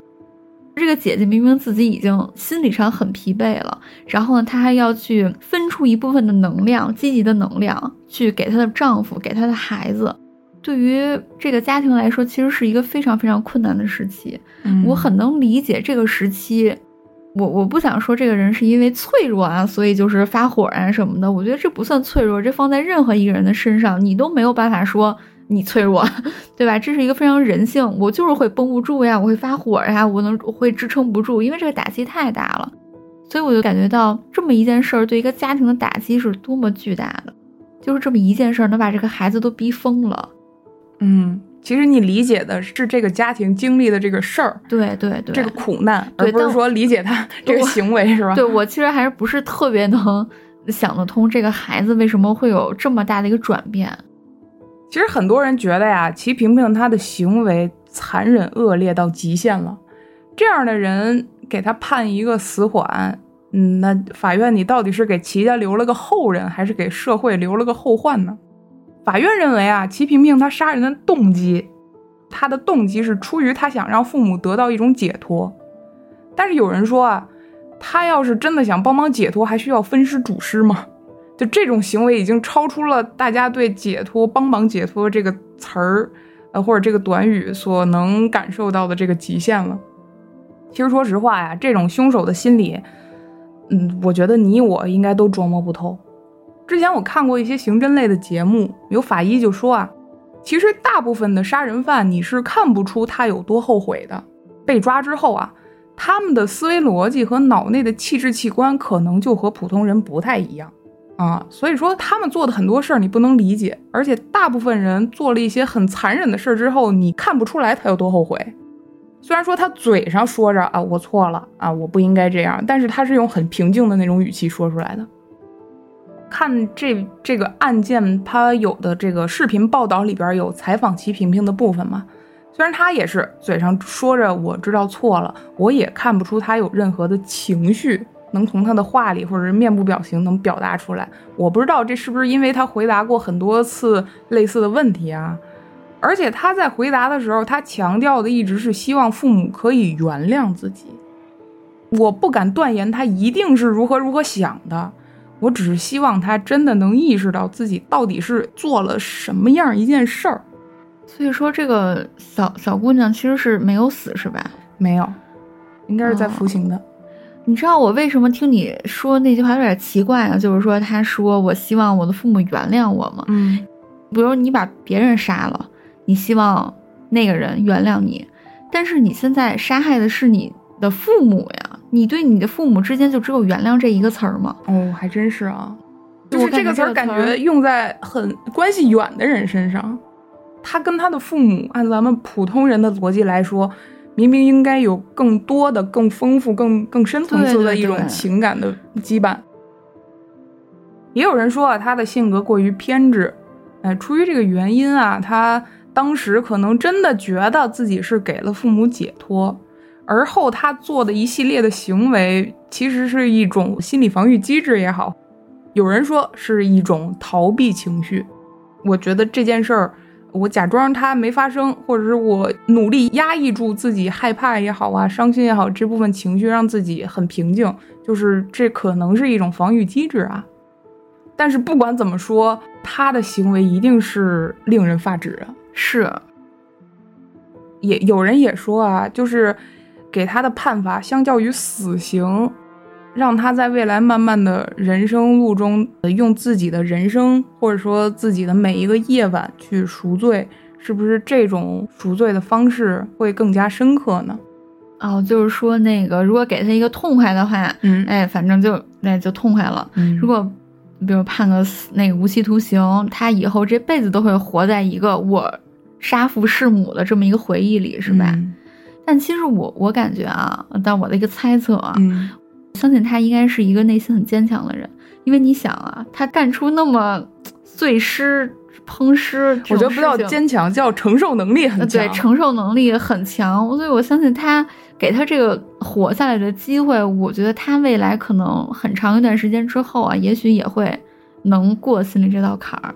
这个姐姐明明自己已经心理上很疲惫了，然后呢，她还要去分出一部分的能量，积极的能量去给她的丈夫，给她的孩子。对于这个家庭来说，其实是一个非常非常困难的时期。我很能理解这个时期。我我不想说这个人是因为脆弱啊，所以就是发火啊什么的。我觉得这不算脆弱，这放在任何一个人的身上，你都没有办法说。你脆弱，对吧？这是一个非常人性，我就是会绷不住呀，我会发火呀，我能我会支撑不住，因为这个打击太大了，所以我就感觉到这么一件事儿对一个家庭的打击是多么巨大的，就是这么一件事儿能把这个孩子都逼疯了。
嗯，其实你理解的是这个家庭经历的这个事儿，
对对对，
这个苦难，而不是说理解他这个行为，是吧？
对我其实还是不是特别能想得通这个孩子为什么会有这么大的一个转变。
其实很多人觉得呀，齐萍萍她的行为残忍恶劣到极限了。这样的人给他判一个死缓，嗯，那法院你到底是给齐家留了个后人，还是给社会留了个后患呢？法院认为啊，齐萍萍她杀人的动机，她的动机是出于她想让父母得到一种解脱。但是有人说啊，她要是真的想帮忙解脱，还需要分尸主尸吗？就这种行为已经超出了大家对解脱、帮忙解脱这个词儿，呃，或者这个短语所能感受到的这个极限了。其实说实话呀，这种凶手的心理，嗯，我觉得你我应该都琢磨不透。之前我看过一些刑侦类的节目，有法医就说啊，其实大部分的杀人犯你是看不出他有多后悔的。被抓之后啊，他们的思维逻辑和脑内的气质器官可能就和普通人不太一样。啊，所以说他们做的很多事儿你不能理解，而且大部分人做了一些很残忍的事儿之后，你看不出来他有多后悔。虽然说他嘴上说着啊我错了啊我不应该这样，但是他是用很平静的那种语气说出来的。看这这个案件，他有的这个视频报道里边有采访齐萍萍的部分嘛，虽然他也是嘴上说着我知道错了，我也看不出他有任何的情绪。能从他的话里或者是面部表情能表达出来，我不知道这是不是因为他回答过很多次类似的问题啊？而且他在回答的时候，他强调的一直是希望父母可以原谅自己。我不敢断言他一定是如何如何想的，我只是希望他真的能意识到自己到底是做了什么样一件事儿。
所以说，这个小小姑娘其实是没有死，是吧？
没有，应该是在服刑的。
你知道我为什么听你说那句话有点奇怪啊？就是说，他说我希望我的父母原谅我吗？
嗯，
比如你把别人杀了，你希望那个人原谅你，但是你现在杀害的是你的父母呀，你对你的父母之间就只有原谅这一个词儿吗？
哦，还真是啊，就是
这
个词儿感觉用在很关系远的人身上，他跟他的父母，按咱们普通人的逻辑来说。明明应该有更多的、更丰富、更更深层次的一种情感的羁绊。也有人说啊，他的性格过于偏执，哎，出于这个原因啊，他当时可能真的觉得自己是给了父母解脱，而后他做的一系列的行为，其实是一种心理防御机制也好，有人说是一种逃避情绪。我觉得这件事儿。我假装它没发生，或者是我努力压抑住自己害怕也好啊，伤心也好，这部分情绪让自己很平静，就是这可能是一种防御机制啊。但是不管怎么说，他的行为一定是令人发指。
是，
也有人也说啊，就是给他的判罚相较于死刑。让他在未来慢慢的人生路中，用自己的人生或者说自己的每一个夜晚去赎罪，是不是这种赎罪的方式会更加深刻呢？
哦，就是说那个，如果给他一个痛快的话，
嗯，
哎，反正就那就痛快了。如果比如判个死那个无期徒刑，他以后这辈子都会活在一个我杀父弑母的这么一个回忆里，是吧？但其实我我感觉啊，但我的一个猜测啊。相信他应该是一个内心很坚强的人，因为你想啊，他干出那么碎尸、烹尸，
我觉得不叫坚强，叫承受能力很强。
对，承受能力很强，所以我相信他给他这个活下来的机会，我觉得他未来可能很长一段时间之后啊，也许也会能过心里这道坎儿。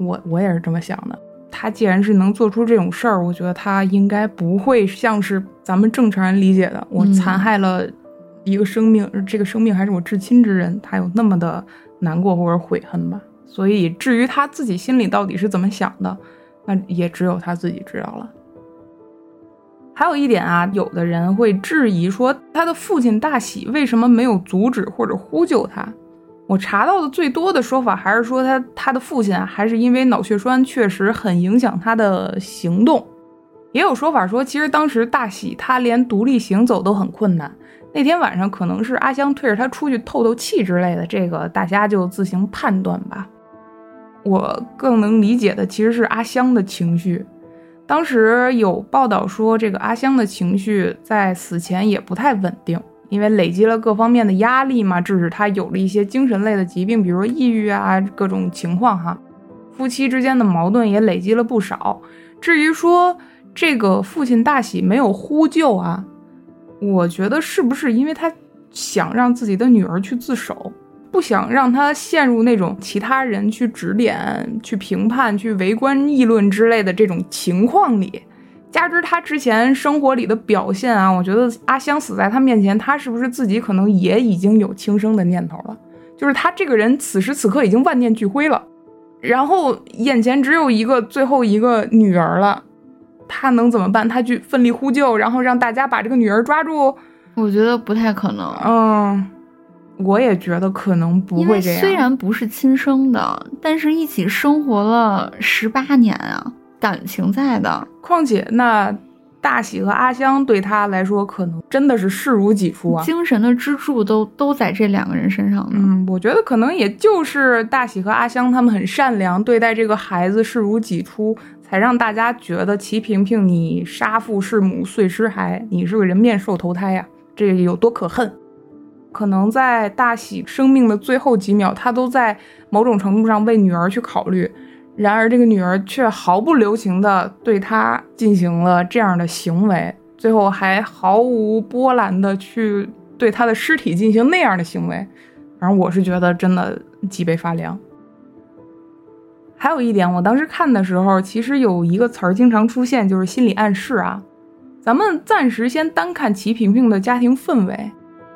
我我也是这么想的。他既然是能做出这种事儿，我觉得他应该不会像是咱们正常人理解的，我残害了。一个生命，这个生命还是我至亲之人，他有那么的难过或者悔恨吧。所以，至于他自己心里到底是怎么想的，那也只有他自己知道了。还有一点啊，有的人会质疑说，他的父亲大喜为什么没有阻止或者呼救他？我查到的最多的说法还是说，他他的父亲还是因为脑血栓确实很影响他的行动。也有说法说，其实当时大喜他连独立行走都很困难。那天晚上可能是阿香推着他出去透透气之类的，这个大家就自行判断吧。我更能理解的其实是阿香的情绪。当时有报道说，这个阿香的情绪在死前也不太稳定，因为累积了各方面的压力嘛，致使他有了一些精神类的疾病，比如说抑郁啊，各种情况哈。夫妻之间的矛盾也累积了不少。至于说这个父亲大喜没有呼救啊，我觉得是不是因为他想让自己的女儿去自首，不想让她陷入那种其他人去指点、去评判、去围观议论之类的这种情况里？加之他之前生活里的表现啊，我觉得阿香死在他面前，他是不是自己可能也已经有轻生的念头了？就是他这个人此时此刻已经万念俱灰了，然后眼前只有一个最后一个女儿了，他能怎么办？他去奋力呼救，然后让大家把这个女儿抓住？
我觉得不太可能。
嗯，我也觉得可能不会这样。
虽然不是亲生的，但是一起生活了十八年啊。感情在的，
况且那大喜和阿香对他来说，可能真的是视如己出啊，
精神的支柱都都在这两个人身上呢。
嗯，我觉得可能也就是大喜和阿香他们很善良，对待这个孩子视如己出，才让大家觉得齐萍萍你杀父弑母碎尸骸，你是个人面兽投胎呀，这有多可恨？可能在大喜生命的最后几秒，他都在某种程度上为女儿去考虑。然而，这个女儿却毫不留情地对他进行了这样的行为，最后还毫无波澜地去对他的尸体进行那样的行为。反正我是觉得真的脊背发凉。还有一点，我当时看的时候，其实有一个词儿经常出现，就是心理暗示啊。咱们暂时先单看齐萍萍的家庭氛围，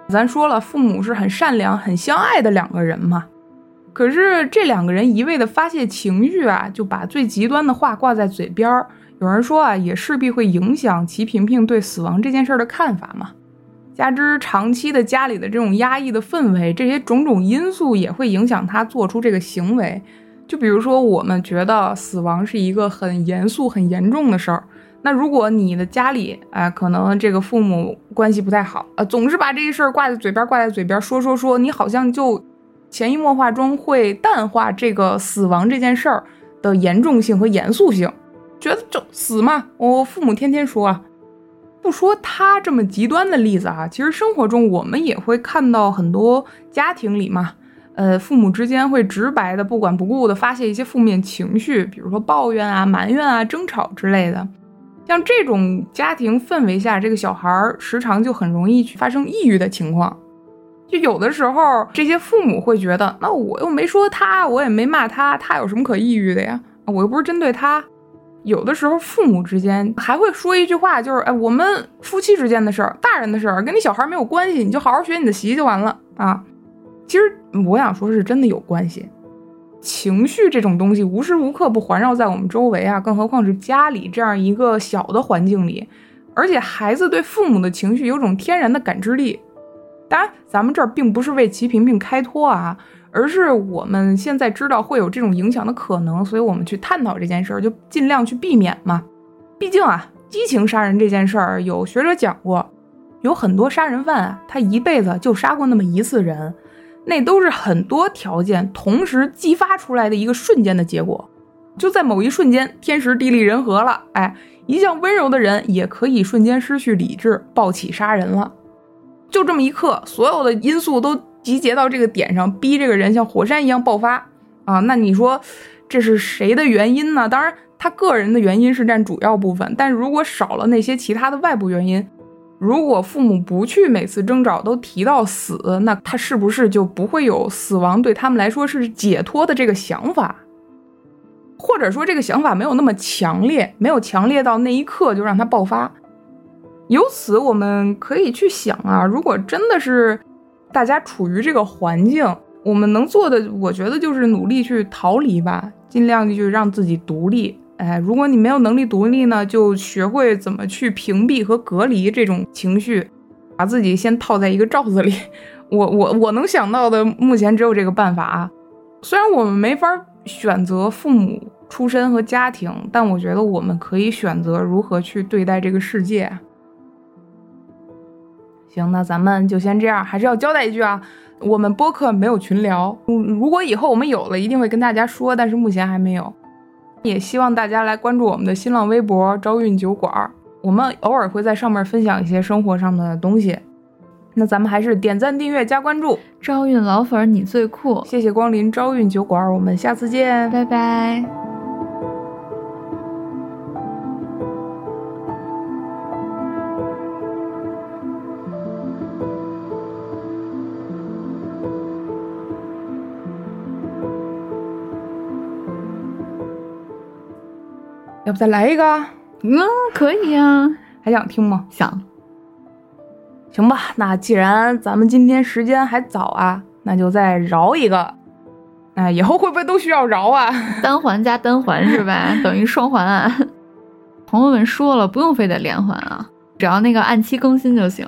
咱说了，父母是很善良、很相爱的两个人嘛。可是这两个人一味的发泄情绪啊，就把最极端的话挂在嘴边儿。有人说啊，也势必会影响齐萍萍对死亡这件事的看法嘛。加之长期的家里的这种压抑的氛围，这些种种因素也会影响他做出这个行为。就比如说，我们觉得死亡是一个很严肃、很严重的事儿。那如果你的家里，哎，可能这个父母关系不太好，呃，总是把这些事儿挂在嘴边，挂在嘴边说说说，你好像就。潜移默化中会淡化这个死亡这件事儿的严重性和严肃性，觉得就死嘛。我父母天天说啊，不说他这么极端的例子啊，其实生活中我们也会看到很多家庭里嘛，呃，父母之间会直白的不管不顾的发泄一些负面情绪，比如说抱怨啊、埋怨啊、争吵之类的。像这种家庭氛围下，这个小孩儿时常就很容易去发生抑郁的情况。就有的时候，这些父母会觉得，那我又没说他，我也没骂他，他有什么可抑郁的呀？我又不是针对他。有的时候，父母之间还会说一句话，就是，哎，我们夫妻之间的事儿，大人的事儿，跟你小孩没有关系，你就好好学你的习就完了啊。其实我想说，是真的有关系。情绪这种东西，无时无刻不环绕在我们周围啊，更何况是家里这样一个小的环境里，而且孩子对父母的情绪有种天然的感知力。当然，咱们这儿并不是为齐萍萍开脱啊，而是我们现在知道会有这种影响的可能，所以我们去探讨这件事儿，就尽量去避免嘛。毕竟啊，激情杀人这件事儿，有学者讲过，有很多杀人犯啊，他一辈子就杀过那么一次人，那都是很多条件同时激发出来的一个瞬间的结果，就在某一瞬间，天时地利人和了，哎，一向温柔的人也可以瞬间失去理智，暴起杀人了。就这么一刻，所有的因素都集结到这个点上，逼这个人像火山一样爆发啊！那你说这是谁的原因呢？当然，他个人的原因是占主要部分，但如果少了那些其他的外部原因，如果父母不去每次征兆都提到死，那他是不是就不会有死亡对他们来说是解脱的这个想法？或者说这个想法没有那么强烈，没有强烈到那一刻就让他爆发？由此，我们可以去想啊，如果真的是大家处于这个环境，我们能做的，我觉得就是努力去逃离吧，尽量去让自己独立。哎，如果你没有能力独立呢，就学会怎么去屏蔽和隔离这种情绪，把自己先套在一个罩子里。我我我能想到的，目前只有这个办法啊。虽然我们没法选择父母出身和家庭，但我觉得我们可以选择如何去对待这个世界。行，那咱们就先这样。还是要交代一句啊，我们播客没有群聊。嗯，如果以后我们有了，一定会跟大家说。但是目前还没有。也希望大家来关注我们的新浪微博“朝韵酒馆”，我们偶尔会在上面分享一些生活上的东西。那咱们还是点赞、订阅、加关注。
朝韵老粉，你最酷！
谢谢光临朝韵酒馆，我们下次见，
拜拜。
要不再来一个？
嗯，可以呀，
还想听吗？
想。
行吧，那既然咱们今天时间还早啊，那就再饶一个。哎，以后会不会都需要饶啊？
单环加单环是吧？等于双环啊。朋友们说了，不用非得连环啊，只要那个按期更新就行。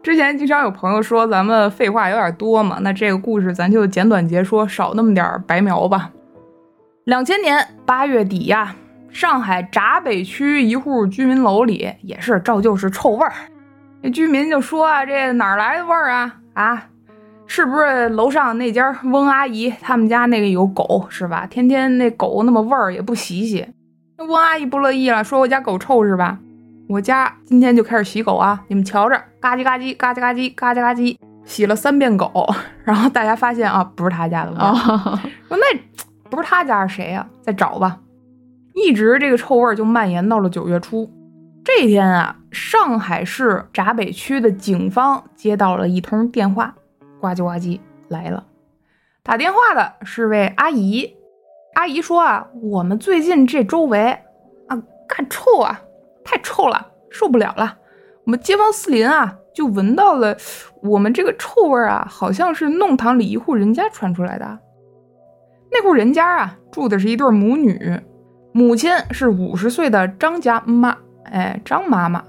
之前经常有朋友说咱们废话有点多嘛，那这个故事咱就简短截说，少那么点白描吧。两千年八月底呀，上海闸北区一户居民楼里也是照旧是臭味儿。那居民就说啊，这哪来的味儿啊？啊，是不是楼上那家翁阿姨他们家那个有狗是吧？天天那狗那么味儿也不洗洗。那翁阿姨不乐意了，说我家狗臭是吧？我家今天就开始洗狗啊！你们瞧着，嘎叽嘎叽，嘎叽嘎叽，嘎叽嘎叽，洗了三遍狗。然后大家发现啊，不是他家的味儿。说那不是他家是谁呀？再找吧。一直这个臭味儿就蔓延到了九月初。这天啊，上海市闸北区的警方接到了一通电话，呱唧呱唧来了。打电话的是位阿姨，阿姨说啊，我们最近这周围啊，干臭啊。太臭了，受不了了！我们街坊四邻啊，就闻到了我们这个臭味儿啊，好像是弄堂里一户人家传出来的。那户人家啊，住的是一对母女，母亲是五十岁的张家妈，哎，张妈妈，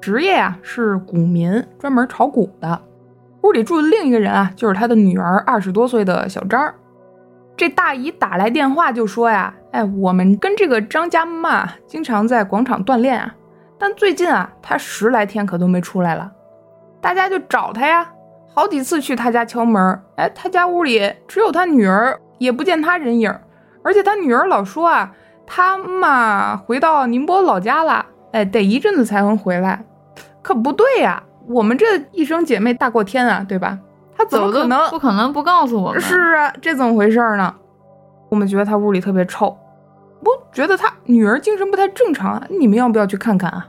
职业啊是股民，专门炒股的。屋里住的另一个人啊，就是他的女儿，二十多岁的小张。这大姨打来电话就说呀。哎，我们跟这个张家妈经常在广场锻炼啊，但最近啊，她十来天可都没出来了。大家就找她呀，好几次去她家敲门，哎，她家屋里只有她女儿，也不见她人影。而且她女儿老说啊，她妈回到宁波老家了，哎，得一阵子才能回来。可不对呀，我们这一生姐妹大过天啊，对吧？他怎么可能
不可能不告诉我们？
是啊，这怎么回事呢？我们觉得他屋里特别臭。不觉得他女儿精神不太正常啊？你们要不要去看看啊？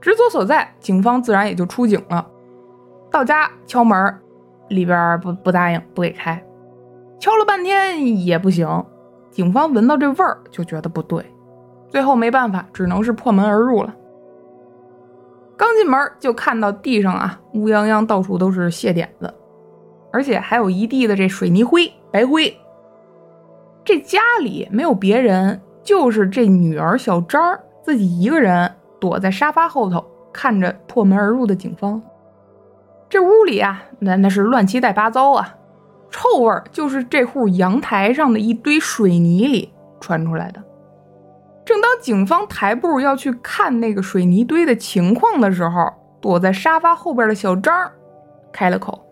职责所在，警方自然也就出警了。到家敲门，里边不不答应，不给开。敲了半天也不行，警方闻到这味儿就觉得不对，最后没办法，只能是破门而入了。刚进门就看到地上啊乌泱泱，到处都是血点子，而且还有一地的这水泥灰、白灰。这家里没有别人，就是这女儿小张儿自己一个人躲在沙发后头，看着破门而入的警方。这屋里啊，那那是乱七八糟啊，臭味就是这户阳台上的一堆水泥里传出来的。正当警方抬步要去看那个水泥堆的情况的时候，躲在沙发后边的小张开了口：“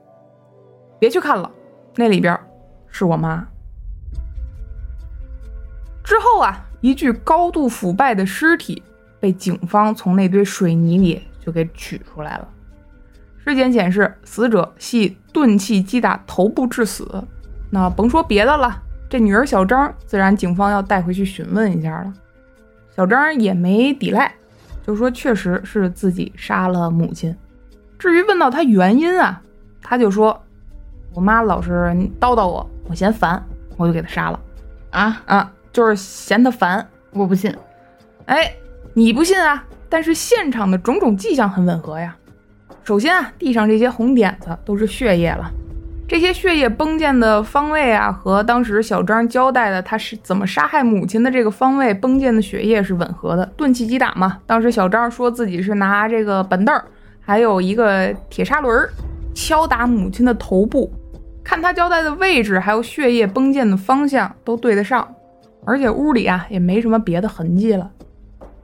别去看了，那里边是我妈。”之后啊，一具高度腐败的尸体被警方从那堆水泥里就给取出来了。尸检显示，死者系钝器击打头部致死。那甭说别的了，这女儿小张自然警方要带回去询问一下了。小张也没抵赖，就说确实是自己杀了母亲。至于问到他原因啊，他就说：“我妈老是叨叨我，我嫌烦，我就给她杀了。”
啊
啊！就是嫌她烦，
我不信。
哎，你不信啊？但是现场的种种迹象很吻合呀。首先啊，地上这些红点子都是血液了，这些血液崩溅的方位啊，和当时小张交代的他是怎么杀害母亲的这个方位崩溅的血液是吻合的。钝器击打嘛，当时小张说自己是拿这个板凳儿，还有一个铁砂轮敲打母亲的头部，看他交代的位置，还有血液崩溅的方向都对得上。而且屋里啊也没什么别的痕迹了。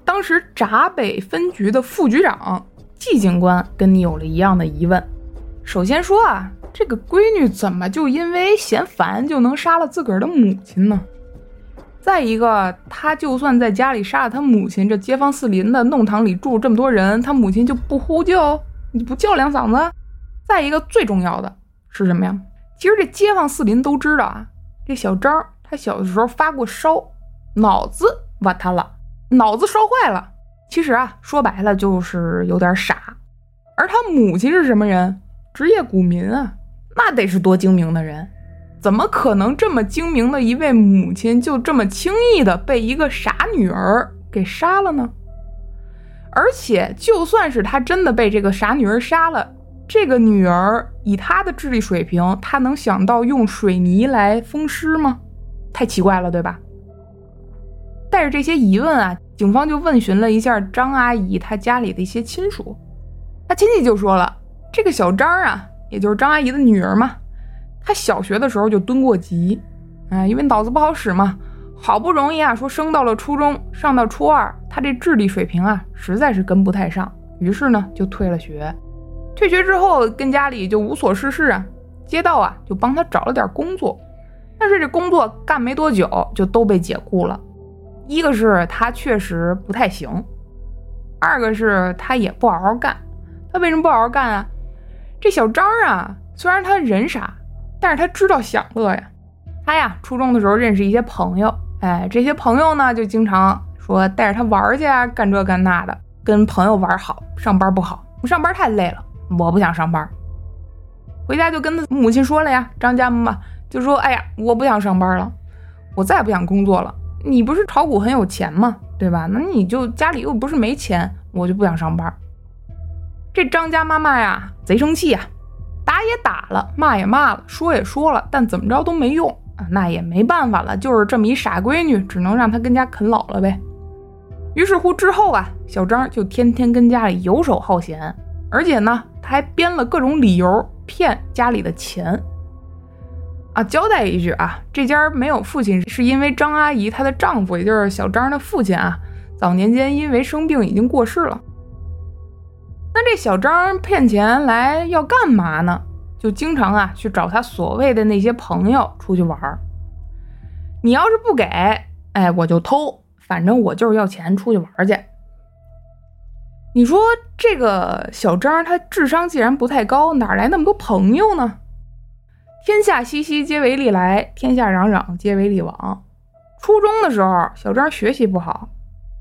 当时闸北分局的副局长季警官跟你有了一样的疑问。首先说啊，这个闺女怎么就因为嫌烦就能杀了自个儿的母亲呢？再一个，他就算在家里杀了他母亲，这街坊四邻的弄堂里住这么多人，他母亲就不呼救，你不叫两嗓子？再一个，最重要的是什么呀？其实这街坊四邻都知道啊，这小张。他小的时候发过烧，脑子瓦塌了，脑子烧坏了。其实啊，说白了就是有点傻。而他母亲是什么人？职业股民啊，那得是多精明的人。怎么可能这么精明的一位母亲，就这么轻易的被一个傻女儿给杀了呢？而且，就算是他真的被这个傻女儿杀了，这个女儿以她的智力水平，她能想到用水泥来封尸吗？太奇怪了，对吧？带着这些疑问啊，警方就问询了一下张阿姨她家里的一些亲属，她亲戚就说了，这个小张啊，也就是张阿姨的女儿嘛，她小学的时候就蹲过级，哎，因为脑子不好使嘛，好不容易啊，说升到了初中，上到初二，她这智力水平啊，实在是跟不太上，于是呢，就退了学。退学之后，跟家里就无所事事啊，街道啊，就帮她找了点工作，但是这工作干没多久，就都被解雇了。一个是他确实不太行，二个是他也不好好干。他为什么不好好干啊？这小张啊，虽然他人傻，但是他知道享乐呀。他呀，初中的时候认识一些朋友，哎，这些朋友呢就经常说带着他玩去啊，干这干那的，跟朋友玩好，上班不好，我上班太累了，我不想上班。回家就跟他母亲说了呀，张家妈妈就说：“哎呀，我不想上班了，我再也不想工作了。”你不是炒股很有钱吗？对吧？那你就家里又不是没钱，我就不想上班。这张家妈妈呀，贼生气呀，打也打了，骂也骂了，说也说了，但怎么着都没用啊。那也没办法了，就是这么一傻闺女，只能让她跟家啃老了呗。于是乎之后啊，小张就天天跟家里游手好闲，而且呢，他还编了各种理由骗家里的钱。啊，交代一句啊，这家没有父亲，是因为张阿姨她的丈夫，也就是小张的父亲啊，早年间因为生病已经过世了。那这小张骗钱来要干嘛呢？就经常啊去找他所谓的那些朋友出去玩儿。你要是不给，哎，我就偷，反正我就是要钱出去玩去。你说这个小张他智商既然不太高，哪来那么多朋友呢？天下熙熙，皆为利来；天下攘攘，皆为利往。初中的时候，小张学习不好，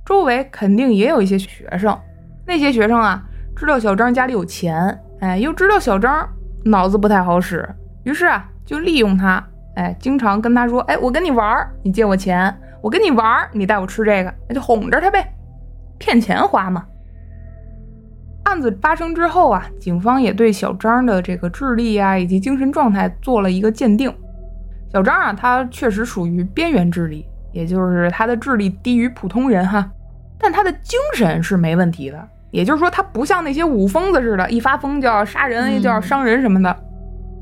周围肯定也有一些学生。那些学生啊，知道小张家里有钱，哎，又知道小张脑子不太好使，于是啊，就利用他，哎，经常跟他说：“哎，我跟你玩，你借我钱；我跟你玩，你带我吃这个。”那就哄着他呗，骗钱花嘛。案子发生之后啊，警方也对小张的这个智力啊以及精神状态做了一个鉴定。小张啊，他确实属于边缘智力，也就是他的智力低于普通人哈，但他的精神是没问题的。也就是说，他不像那些武疯子似的，一发疯就要杀人，就要伤人什么的。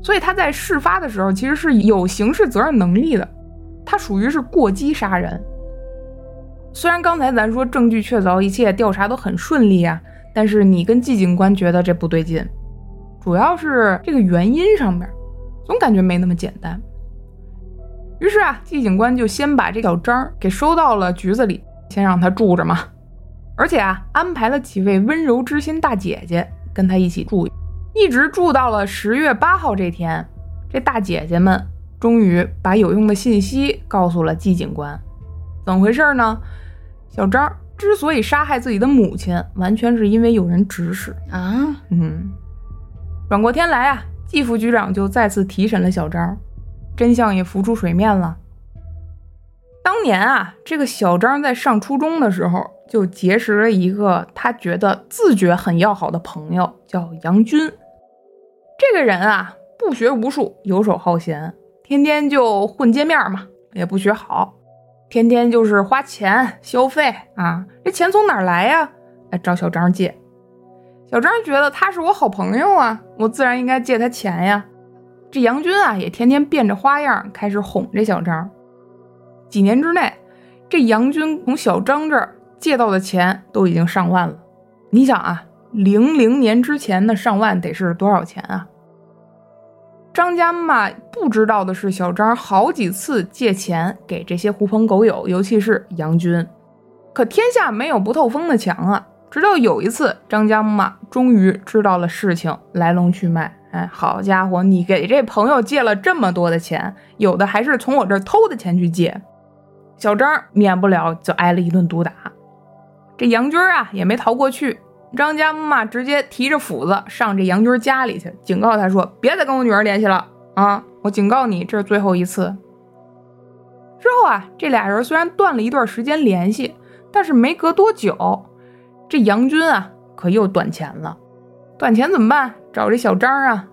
所以他在事发的时候其实是有刑事责任能力的，他属于是过激杀人。虽然刚才咱说证据确凿，一切调查都很顺利啊。但是你跟季警官觉得这不对劲，主要是这个原因上面，总感觉没那么简单。于是啊，季警官就先把这小张给收到了局子里，先让他住着嘛。而且啊，安排了几位温柔知心大姐姐跟他一起住，一直住到了十月八号这天。这大姐姐们终于把有用的信息告诉了季警官，怎么回事呢？小张。之所以杀害自己的母亲，完全是因为有人指使
啊。
嗯，转过天来啊，季副局长就再次提审了小张，真相也浮出水面了。当年啊，这个小张在上初中的时候，就结识了一个他觉得自觉很要好的朋友，叫杨军。这个人啊，不学无术，游手好闲，天天就混街面嘛，也不学好。天天就是花钱消费啊，这钱从哪来呀？来找小张借。小张觉得他是我好朋友啊，我自然应该借他钱呀。这杨军啊，也天天变着花样开始哄这小张。几年之内，这杨军从小张这儿借到的钱都已经上万了。你想啊，零零年之前的上万得是多少钱啊？张家妈不知道的是，小张好几次借钱给这些狐朋狗友，尤其是杨军。可天下没有不透风的墙啊！直到有一次，张家妈终于知道了事情来龙去脉。哎，好家伙，你给这朋友借了这么多的钱，有的还是从我这儿偷的钱去借。小张免不了就挨了一顿毒打。这杨军啊，也没逃过去。张家妈妈直接提着斧子上这杨军家里去，警告他说：“别再跟我女儿联系了啊！我警告你，这是最后一次。之后啊，这俩人虽然断了一段时间联系，但是没隔多久，这杨军啊可又断钱了。断钱怎么办？找这小张啊。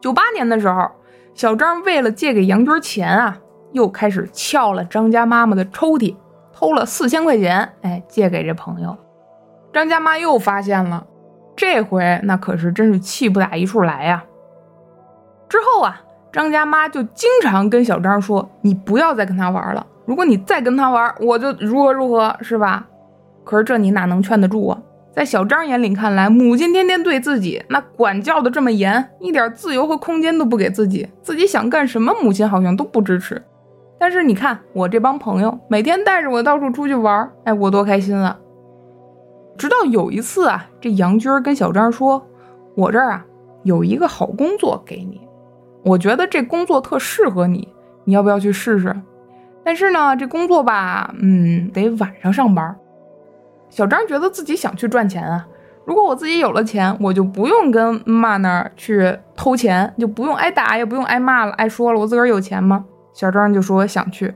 九八年的时候，小张为了借给杨军钱啊，又开始撬了张家妈妈的抽屉，偷了四千块钱，哎，借给这朋友。张家妈又发现了，这回那可是真是气不打一处来呀。之后啊。张家妈就经常跟小张说：“你不要再跟他玩了，如果你再跟他玩，我就如何如何，是吧？”可是这你哪能劝得住啊？在小张眼里看来，母亲天天对自己那管教的这么严，一点自由和空间都不给自己，自己想干什么，母亲好像都不支持。但是你看我这帮朋友，每天带着我到处出去玩，哎，我多开心啊！直到有一次啊，这杨军跟小张说：“我这儿啊有一个好工作给你。”我觉得这工作特适合你，你要不要去试试？但是呢，这工作吧，嗯，得晚上上班。小张觉得自己想去赚钱啊。如果我自己有了钱，我就不用跟妈那儿去偷钱，就不用挨打，也不用挨骂了，挨说了。我自个儿有钱吗？小张就说想去。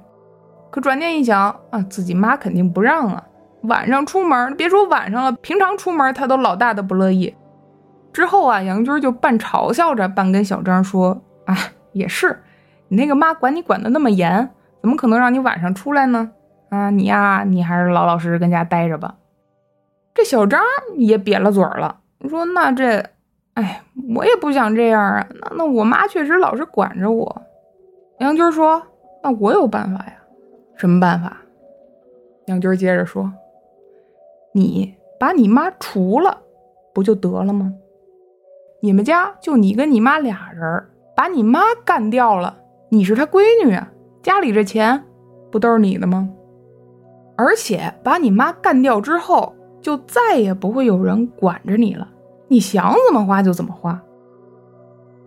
可转念一想啊，自己妈肯定不让啊。晚上出门，别说晚上了，平常出门他都老大的不乐意。之后啊，杨军就半嘲笑着，半跟小张说。啊，也是，你那个妈管你管的那么严，怎么可能让你晚上出来呢？啊，你呀，你还是老老实实跟家待着吧。这小张也瘪了嘴了，说：“那这，哎，我也不想这样啊。那那我妈确实老是管着我。”杨军说：“那我有办法呀，什么办法？”杨军接着说：“你把你妈除了，不就得了吗？你们家就你跟你妈俩人。”把你妈干掉了，你是她闺女啊，家里这钱不都是你的吗？而且把你妈干掉之后，就再也不会有人管着你了，你想怎么花就怎么花。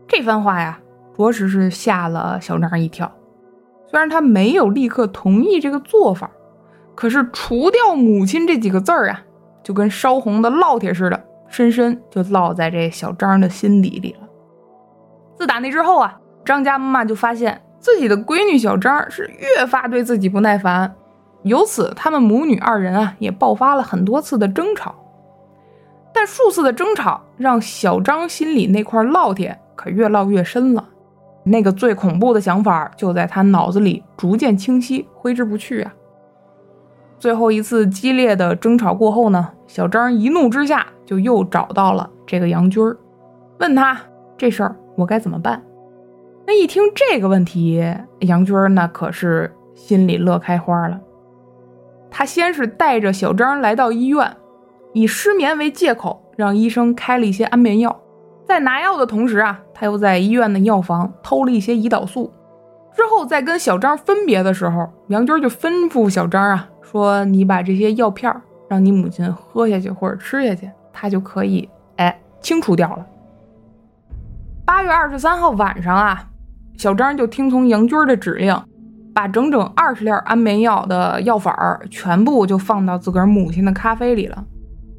这番话呀，着实是吓了小张一跳。虽然他没有立刻同意这个做法，可是除掉母亲这几个字儿啊，就跟烧红的烙铁似的，深深就烙在这小张的心底里了。自打那之后啊，张家妈妈就发现自己的闺女小张是越发对自己不耐烦，由此他们母女二人啊也爆发了很多次的争吵。但数次的争吵让小张心里那块烙铁可越烙越深了，那个最恐怖的想法就在他脑子里逐渐清晰，挥之不去啊。最后一次激烈的争吵过后呢，小张一怒之下就又找到了这个杨军儿，问他这事儿。我该怎么办？那一听这个问题，杨军儿那可是心里乐开花了。他先是带着小张来到医院，以失眠为借口，让医生开了一些安眠药。在拿药的同时啊，他又在医院的药房偷了一些胰岛素。之后在跟小张分别的时候，杨军就吩咐小张啊，说：“你把这些药片让你母亲喝下去或者吃下去，她就可以哎清除掉了。”八月二十三号晚上啊，小张就听从杨军的指令，把整整二十粒安眠药的药粉儿全部就放到自个儿母亲的咖啡里了。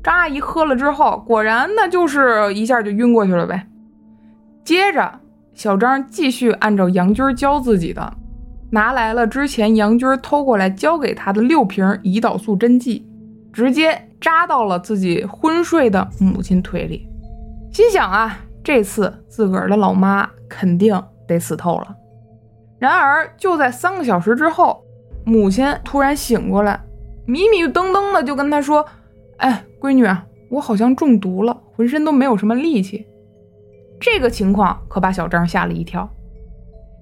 张阿姨喝了之后，果然那就是一下就晕过去了呗。接着，小张继续按照杨军教自己的，拿来了之前杨军偷过来交给他的六瓶胰岛素针剂，直接扎到了自己昏睡的母亲腿里，心想啊。这次自个儿的老妈肯定得死透了。然而，就在三个小时之后，母亲突然醒过来，迷迷瞪瞪的就跟他说：“哎，闺女啊，我好像中毒了，浑身都没有什么力气。”这个情况可把小张吓了一跳。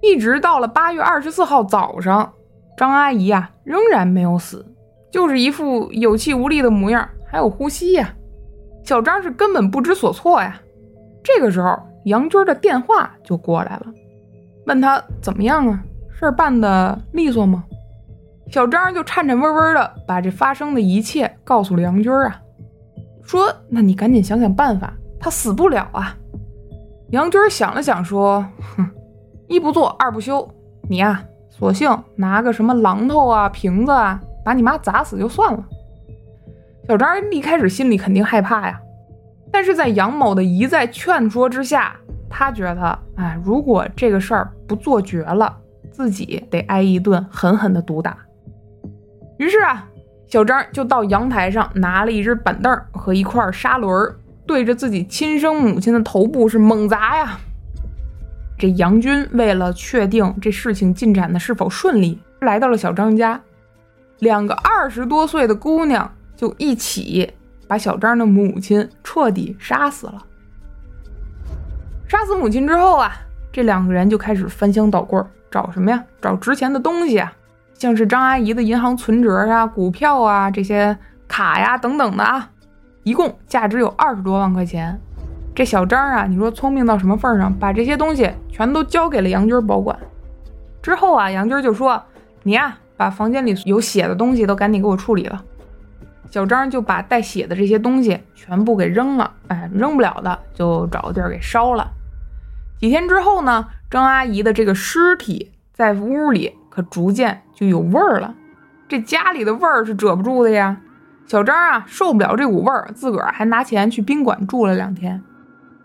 一直到了八月二十四号早上，张阿姨啊仍然没有死，就是一副有气无力的模样，还有呼吸呀。小张是根本不知所措呀。这个时候，杨军的电话就过来了，问他怎么样啊？事儿办的利索吗？小张就颤颤巍巍的把这发生的一切告诉了杨军啊，说：“那你赶紧想想办法，他死不了啊。”杨军想了想说：“哼，一不做二不休，你呀，索性拿个什么榔头啊、瓶子啊，把你妈砸死就算了。”小张一开始心里肯定害怕呀。但是在杨某的一再劝说之下，他觉得，哎，如果这个事儿不做绝了，自己得挨一顿狠狠的毒打。于是啊，小张就到阳台上拿了一只板凳和一块砂轮，对着自己亲生母亲的头部是猛砸呀。这杨军为了确定这事情进展的是否顺利，来到了小张家，两个二十多岁的姑娘就一起把小张的母亲彻底杀死了。杀死母亲之后啊，这两个人就开始翻箱倒柜，找什么呀？找值钱的东西啊，像是张阿姨的银行存折啊、股票啊、这些卡呀等等的啊，一共价值有二十多万块钱。这小张啊，你说聪明到什么份上，把这些东西全都交给了杨军保管。之后啊，杨军就说：“你呀，把房间里有血的东西都赶紧给我处理了。”小张就把带血的这些东西全部给扔了，哎，扔不了的就找个地儿给烧了。几天之后呢，张阿姨的这个尸体在屋里可逐渐就有味儿了。这家里的味儿是遮不住的呀。小张啊受不了这股味儿，自个儿还拿钱去宾馆住了两天。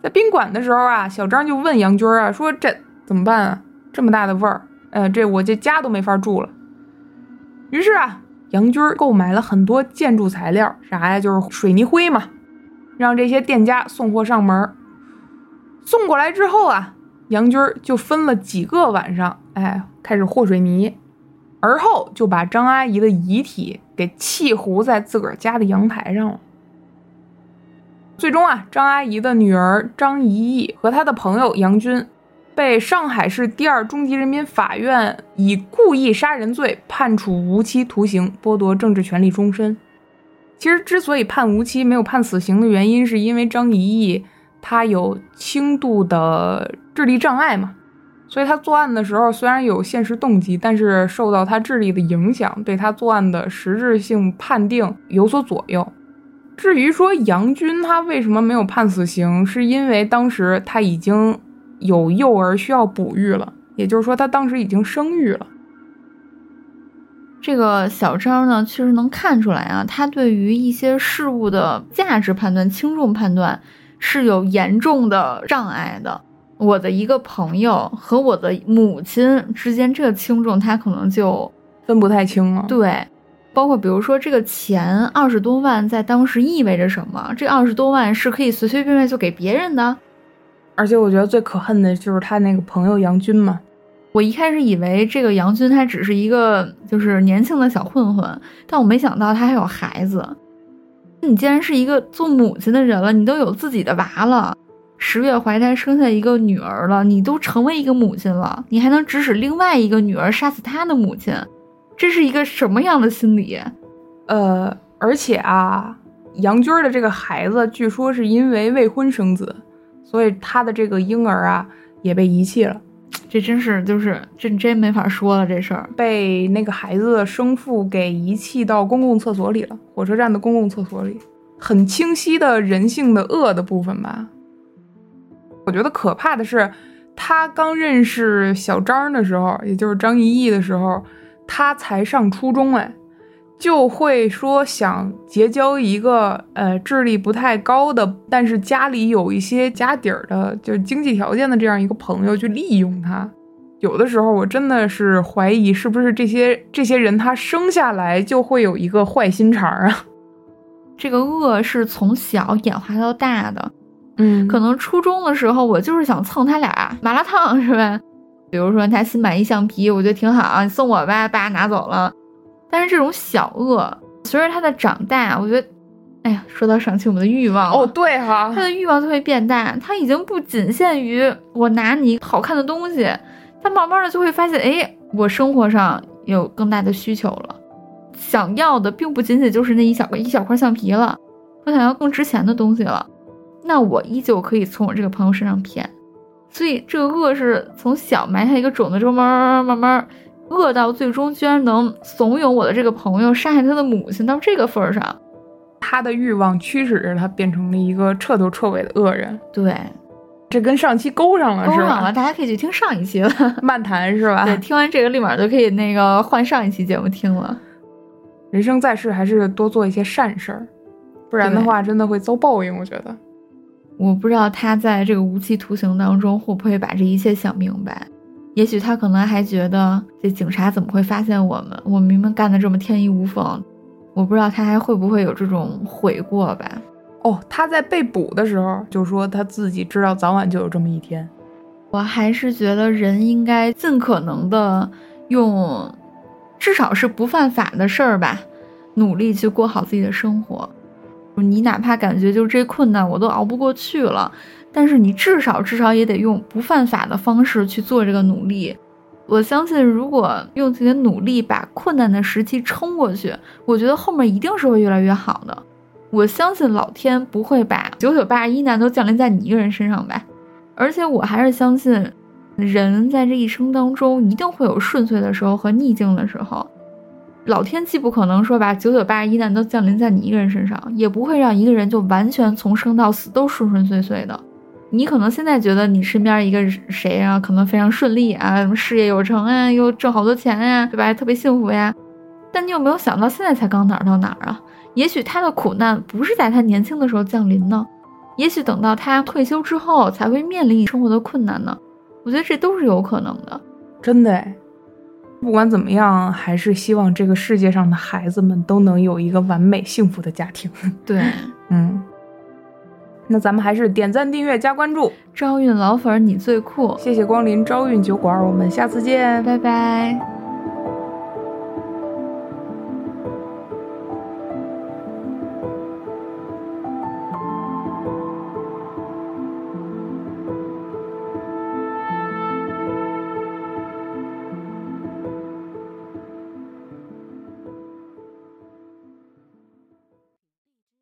在宾馆的时候啊，小张就问杨军啊说：“这怎么办啊？这么大的味儿，呃，这我这家都没法住了。”于是啊。杨军购买了很多建筑材料，啥呀？就是水泥灰嘛，让这些店家送货上门。送过来之后啊，杨军就分了几个晚上，哎，开始和水泥，而后就把张阿姨的遗体给砌糊在自个儿家的阳台上了。最终啊，张阿姨的女儿张怡怡和她的朋友杨军。被上海市第二中级人民法院以故意杀人罪判处无期徒刑，剥夺政治权利终身。其实，之所以判无期没有判死刑的原因，是因为张怡怡她有轻度的智力障碍嘛，所以她作案的时候虽然有现实动机，但是受到她智力的影响，对她作案的实质性判定有所左右。至于说杨军他为什么没有判死刑，是因为当时他已经。有幼儿需要哺育了，也就是说，他当时已经生育了。
这个小张呢，确实能看出来啊，他对于一些事物的价值判断、轻重判断是有严重的障碍的。我的一个朋友和我的母亲之间，这个轻重他可能就
分不太清了。
对，包括比如说这个钱二十多万，在当时意味着什么？这二十多万是可以随随便便就给别人的。
而且我觉得最可恨的就是他那个朋友杨军嘛。
我一开始以为这个杨军他只是一个就是年轻的小混混，但我没想到他还有孩子。你既然是一个做母亲的人了，你都有自己的娃了，十月怀胎生下一个女儿了，你都成为一个母亲了，你还能指使另外一个女儿杀死他的母亲，这是一个什么样的心理？
呃，而且啊，杨军的这个孩子据说是因为未婚生子。所以他的这个婴儿啊也被遗弃了，
这真是就是这真没法说了，这事儿
被那个孩子的生父给遗弃到公共厕所里了，火车站的公共厕所里，很清晰的人性的恶的部分吧。我觉得可怕的是，他刚认识小张的时候，也就是张一义的时候，他才上初中，哎。就会说想结交一个呃智力不太高的，但是家里有一些家底儿的，就是经济条件的这样一个朋友去利用他。有的时候我真的是怀疑，是不是这些这些人他生下来就会有一个坏心肠啊？
这个恶是从小演化到大的。
嗯，
可能初中的时候我就是想蹭他俩麻辣烫，是吧？比如说他新买一橡皮，我觉得挺好，你送我吧，爸拿走了。但是这种小恶，随着他的长大，我觉得，哎呀，说到赏起我们的欲望
哦，对哈，
他的欲望就会变大，他已经不仅限于我拿你好看的东西，他慢慢的就会发现，哎，我生活上有更大的需求了，想要的并不仅仅就是那一小个一小块橡皮了，我想要更值钱的东西了，那我依旧可以从我这个朋友身上骗，所以这个恶是从小埋下一个种子之后，慢慢慢慢。恶到最终居然能怂恿我的这个朋友杀害他的母亲到这个份儿上，
他的欲望驱使着他变成了一个彻头彻尾的恶人。
对，
这跟上期勾上了，
勾上了，大家可以去听上一期了，
漫谈是吧？
对，听完这个立马就可以那个换上一期节目听了。
人生在世还是多做一些善事儿，不然的话真的会遭报应。我觉得，
我不知道他在这个无期徒刑当中会不会把这一切想明白。也许他可能还觉得这警察怎么会发现我们？我明明干的这么天衣无缝。我不知道他还会不会有这种悔过吧？
哦，他在被捕的时候就说他自己知道早晚就有这么一天。
我还是觉得人应该尽可能的用，至少是不犯法的事儿吧，努力去过好自己的生活。你哪怕感觉就这困难我都熬不过去了，但是你至少至少也得用不犯法的方式去做这个努力。我相信，如果用自己的努力把困难的时期撑过去，我觉得后面一定是会越来越好的。我相信老天不会把九九八十一难都降临在你一个人身上吧。而且我还是相信，人在这一生当中一定会有顺遂的时候和逆境的时候。老天既不可能说把九九八十一难都降临在你一个人身上，也不会让一个人就完全从生到死都顺顺遂遂的。你可能现在觉得你身边一个谁啊，可能非常顺利啊，什么事业有成啊，又挣好多钱呀，对吧？特别幸福呀。但你有没有想到，现在才刚哪儿到哪儿啊？也许他的苦难不是在他年轻的时候降临呢，也许等到他退休之后才会面临生活的困难呢。我觉得这都是有可能的，
真的。不管怎么样，还是希望这个世界上的孩子们都能有一个完美幸福的家庭。
对，
嗯。那咱们还是点赞、订阅、加关注。
朝运老粉，你最酷！
谢谢光临朝运酒馆，我们下次见，
拜拜。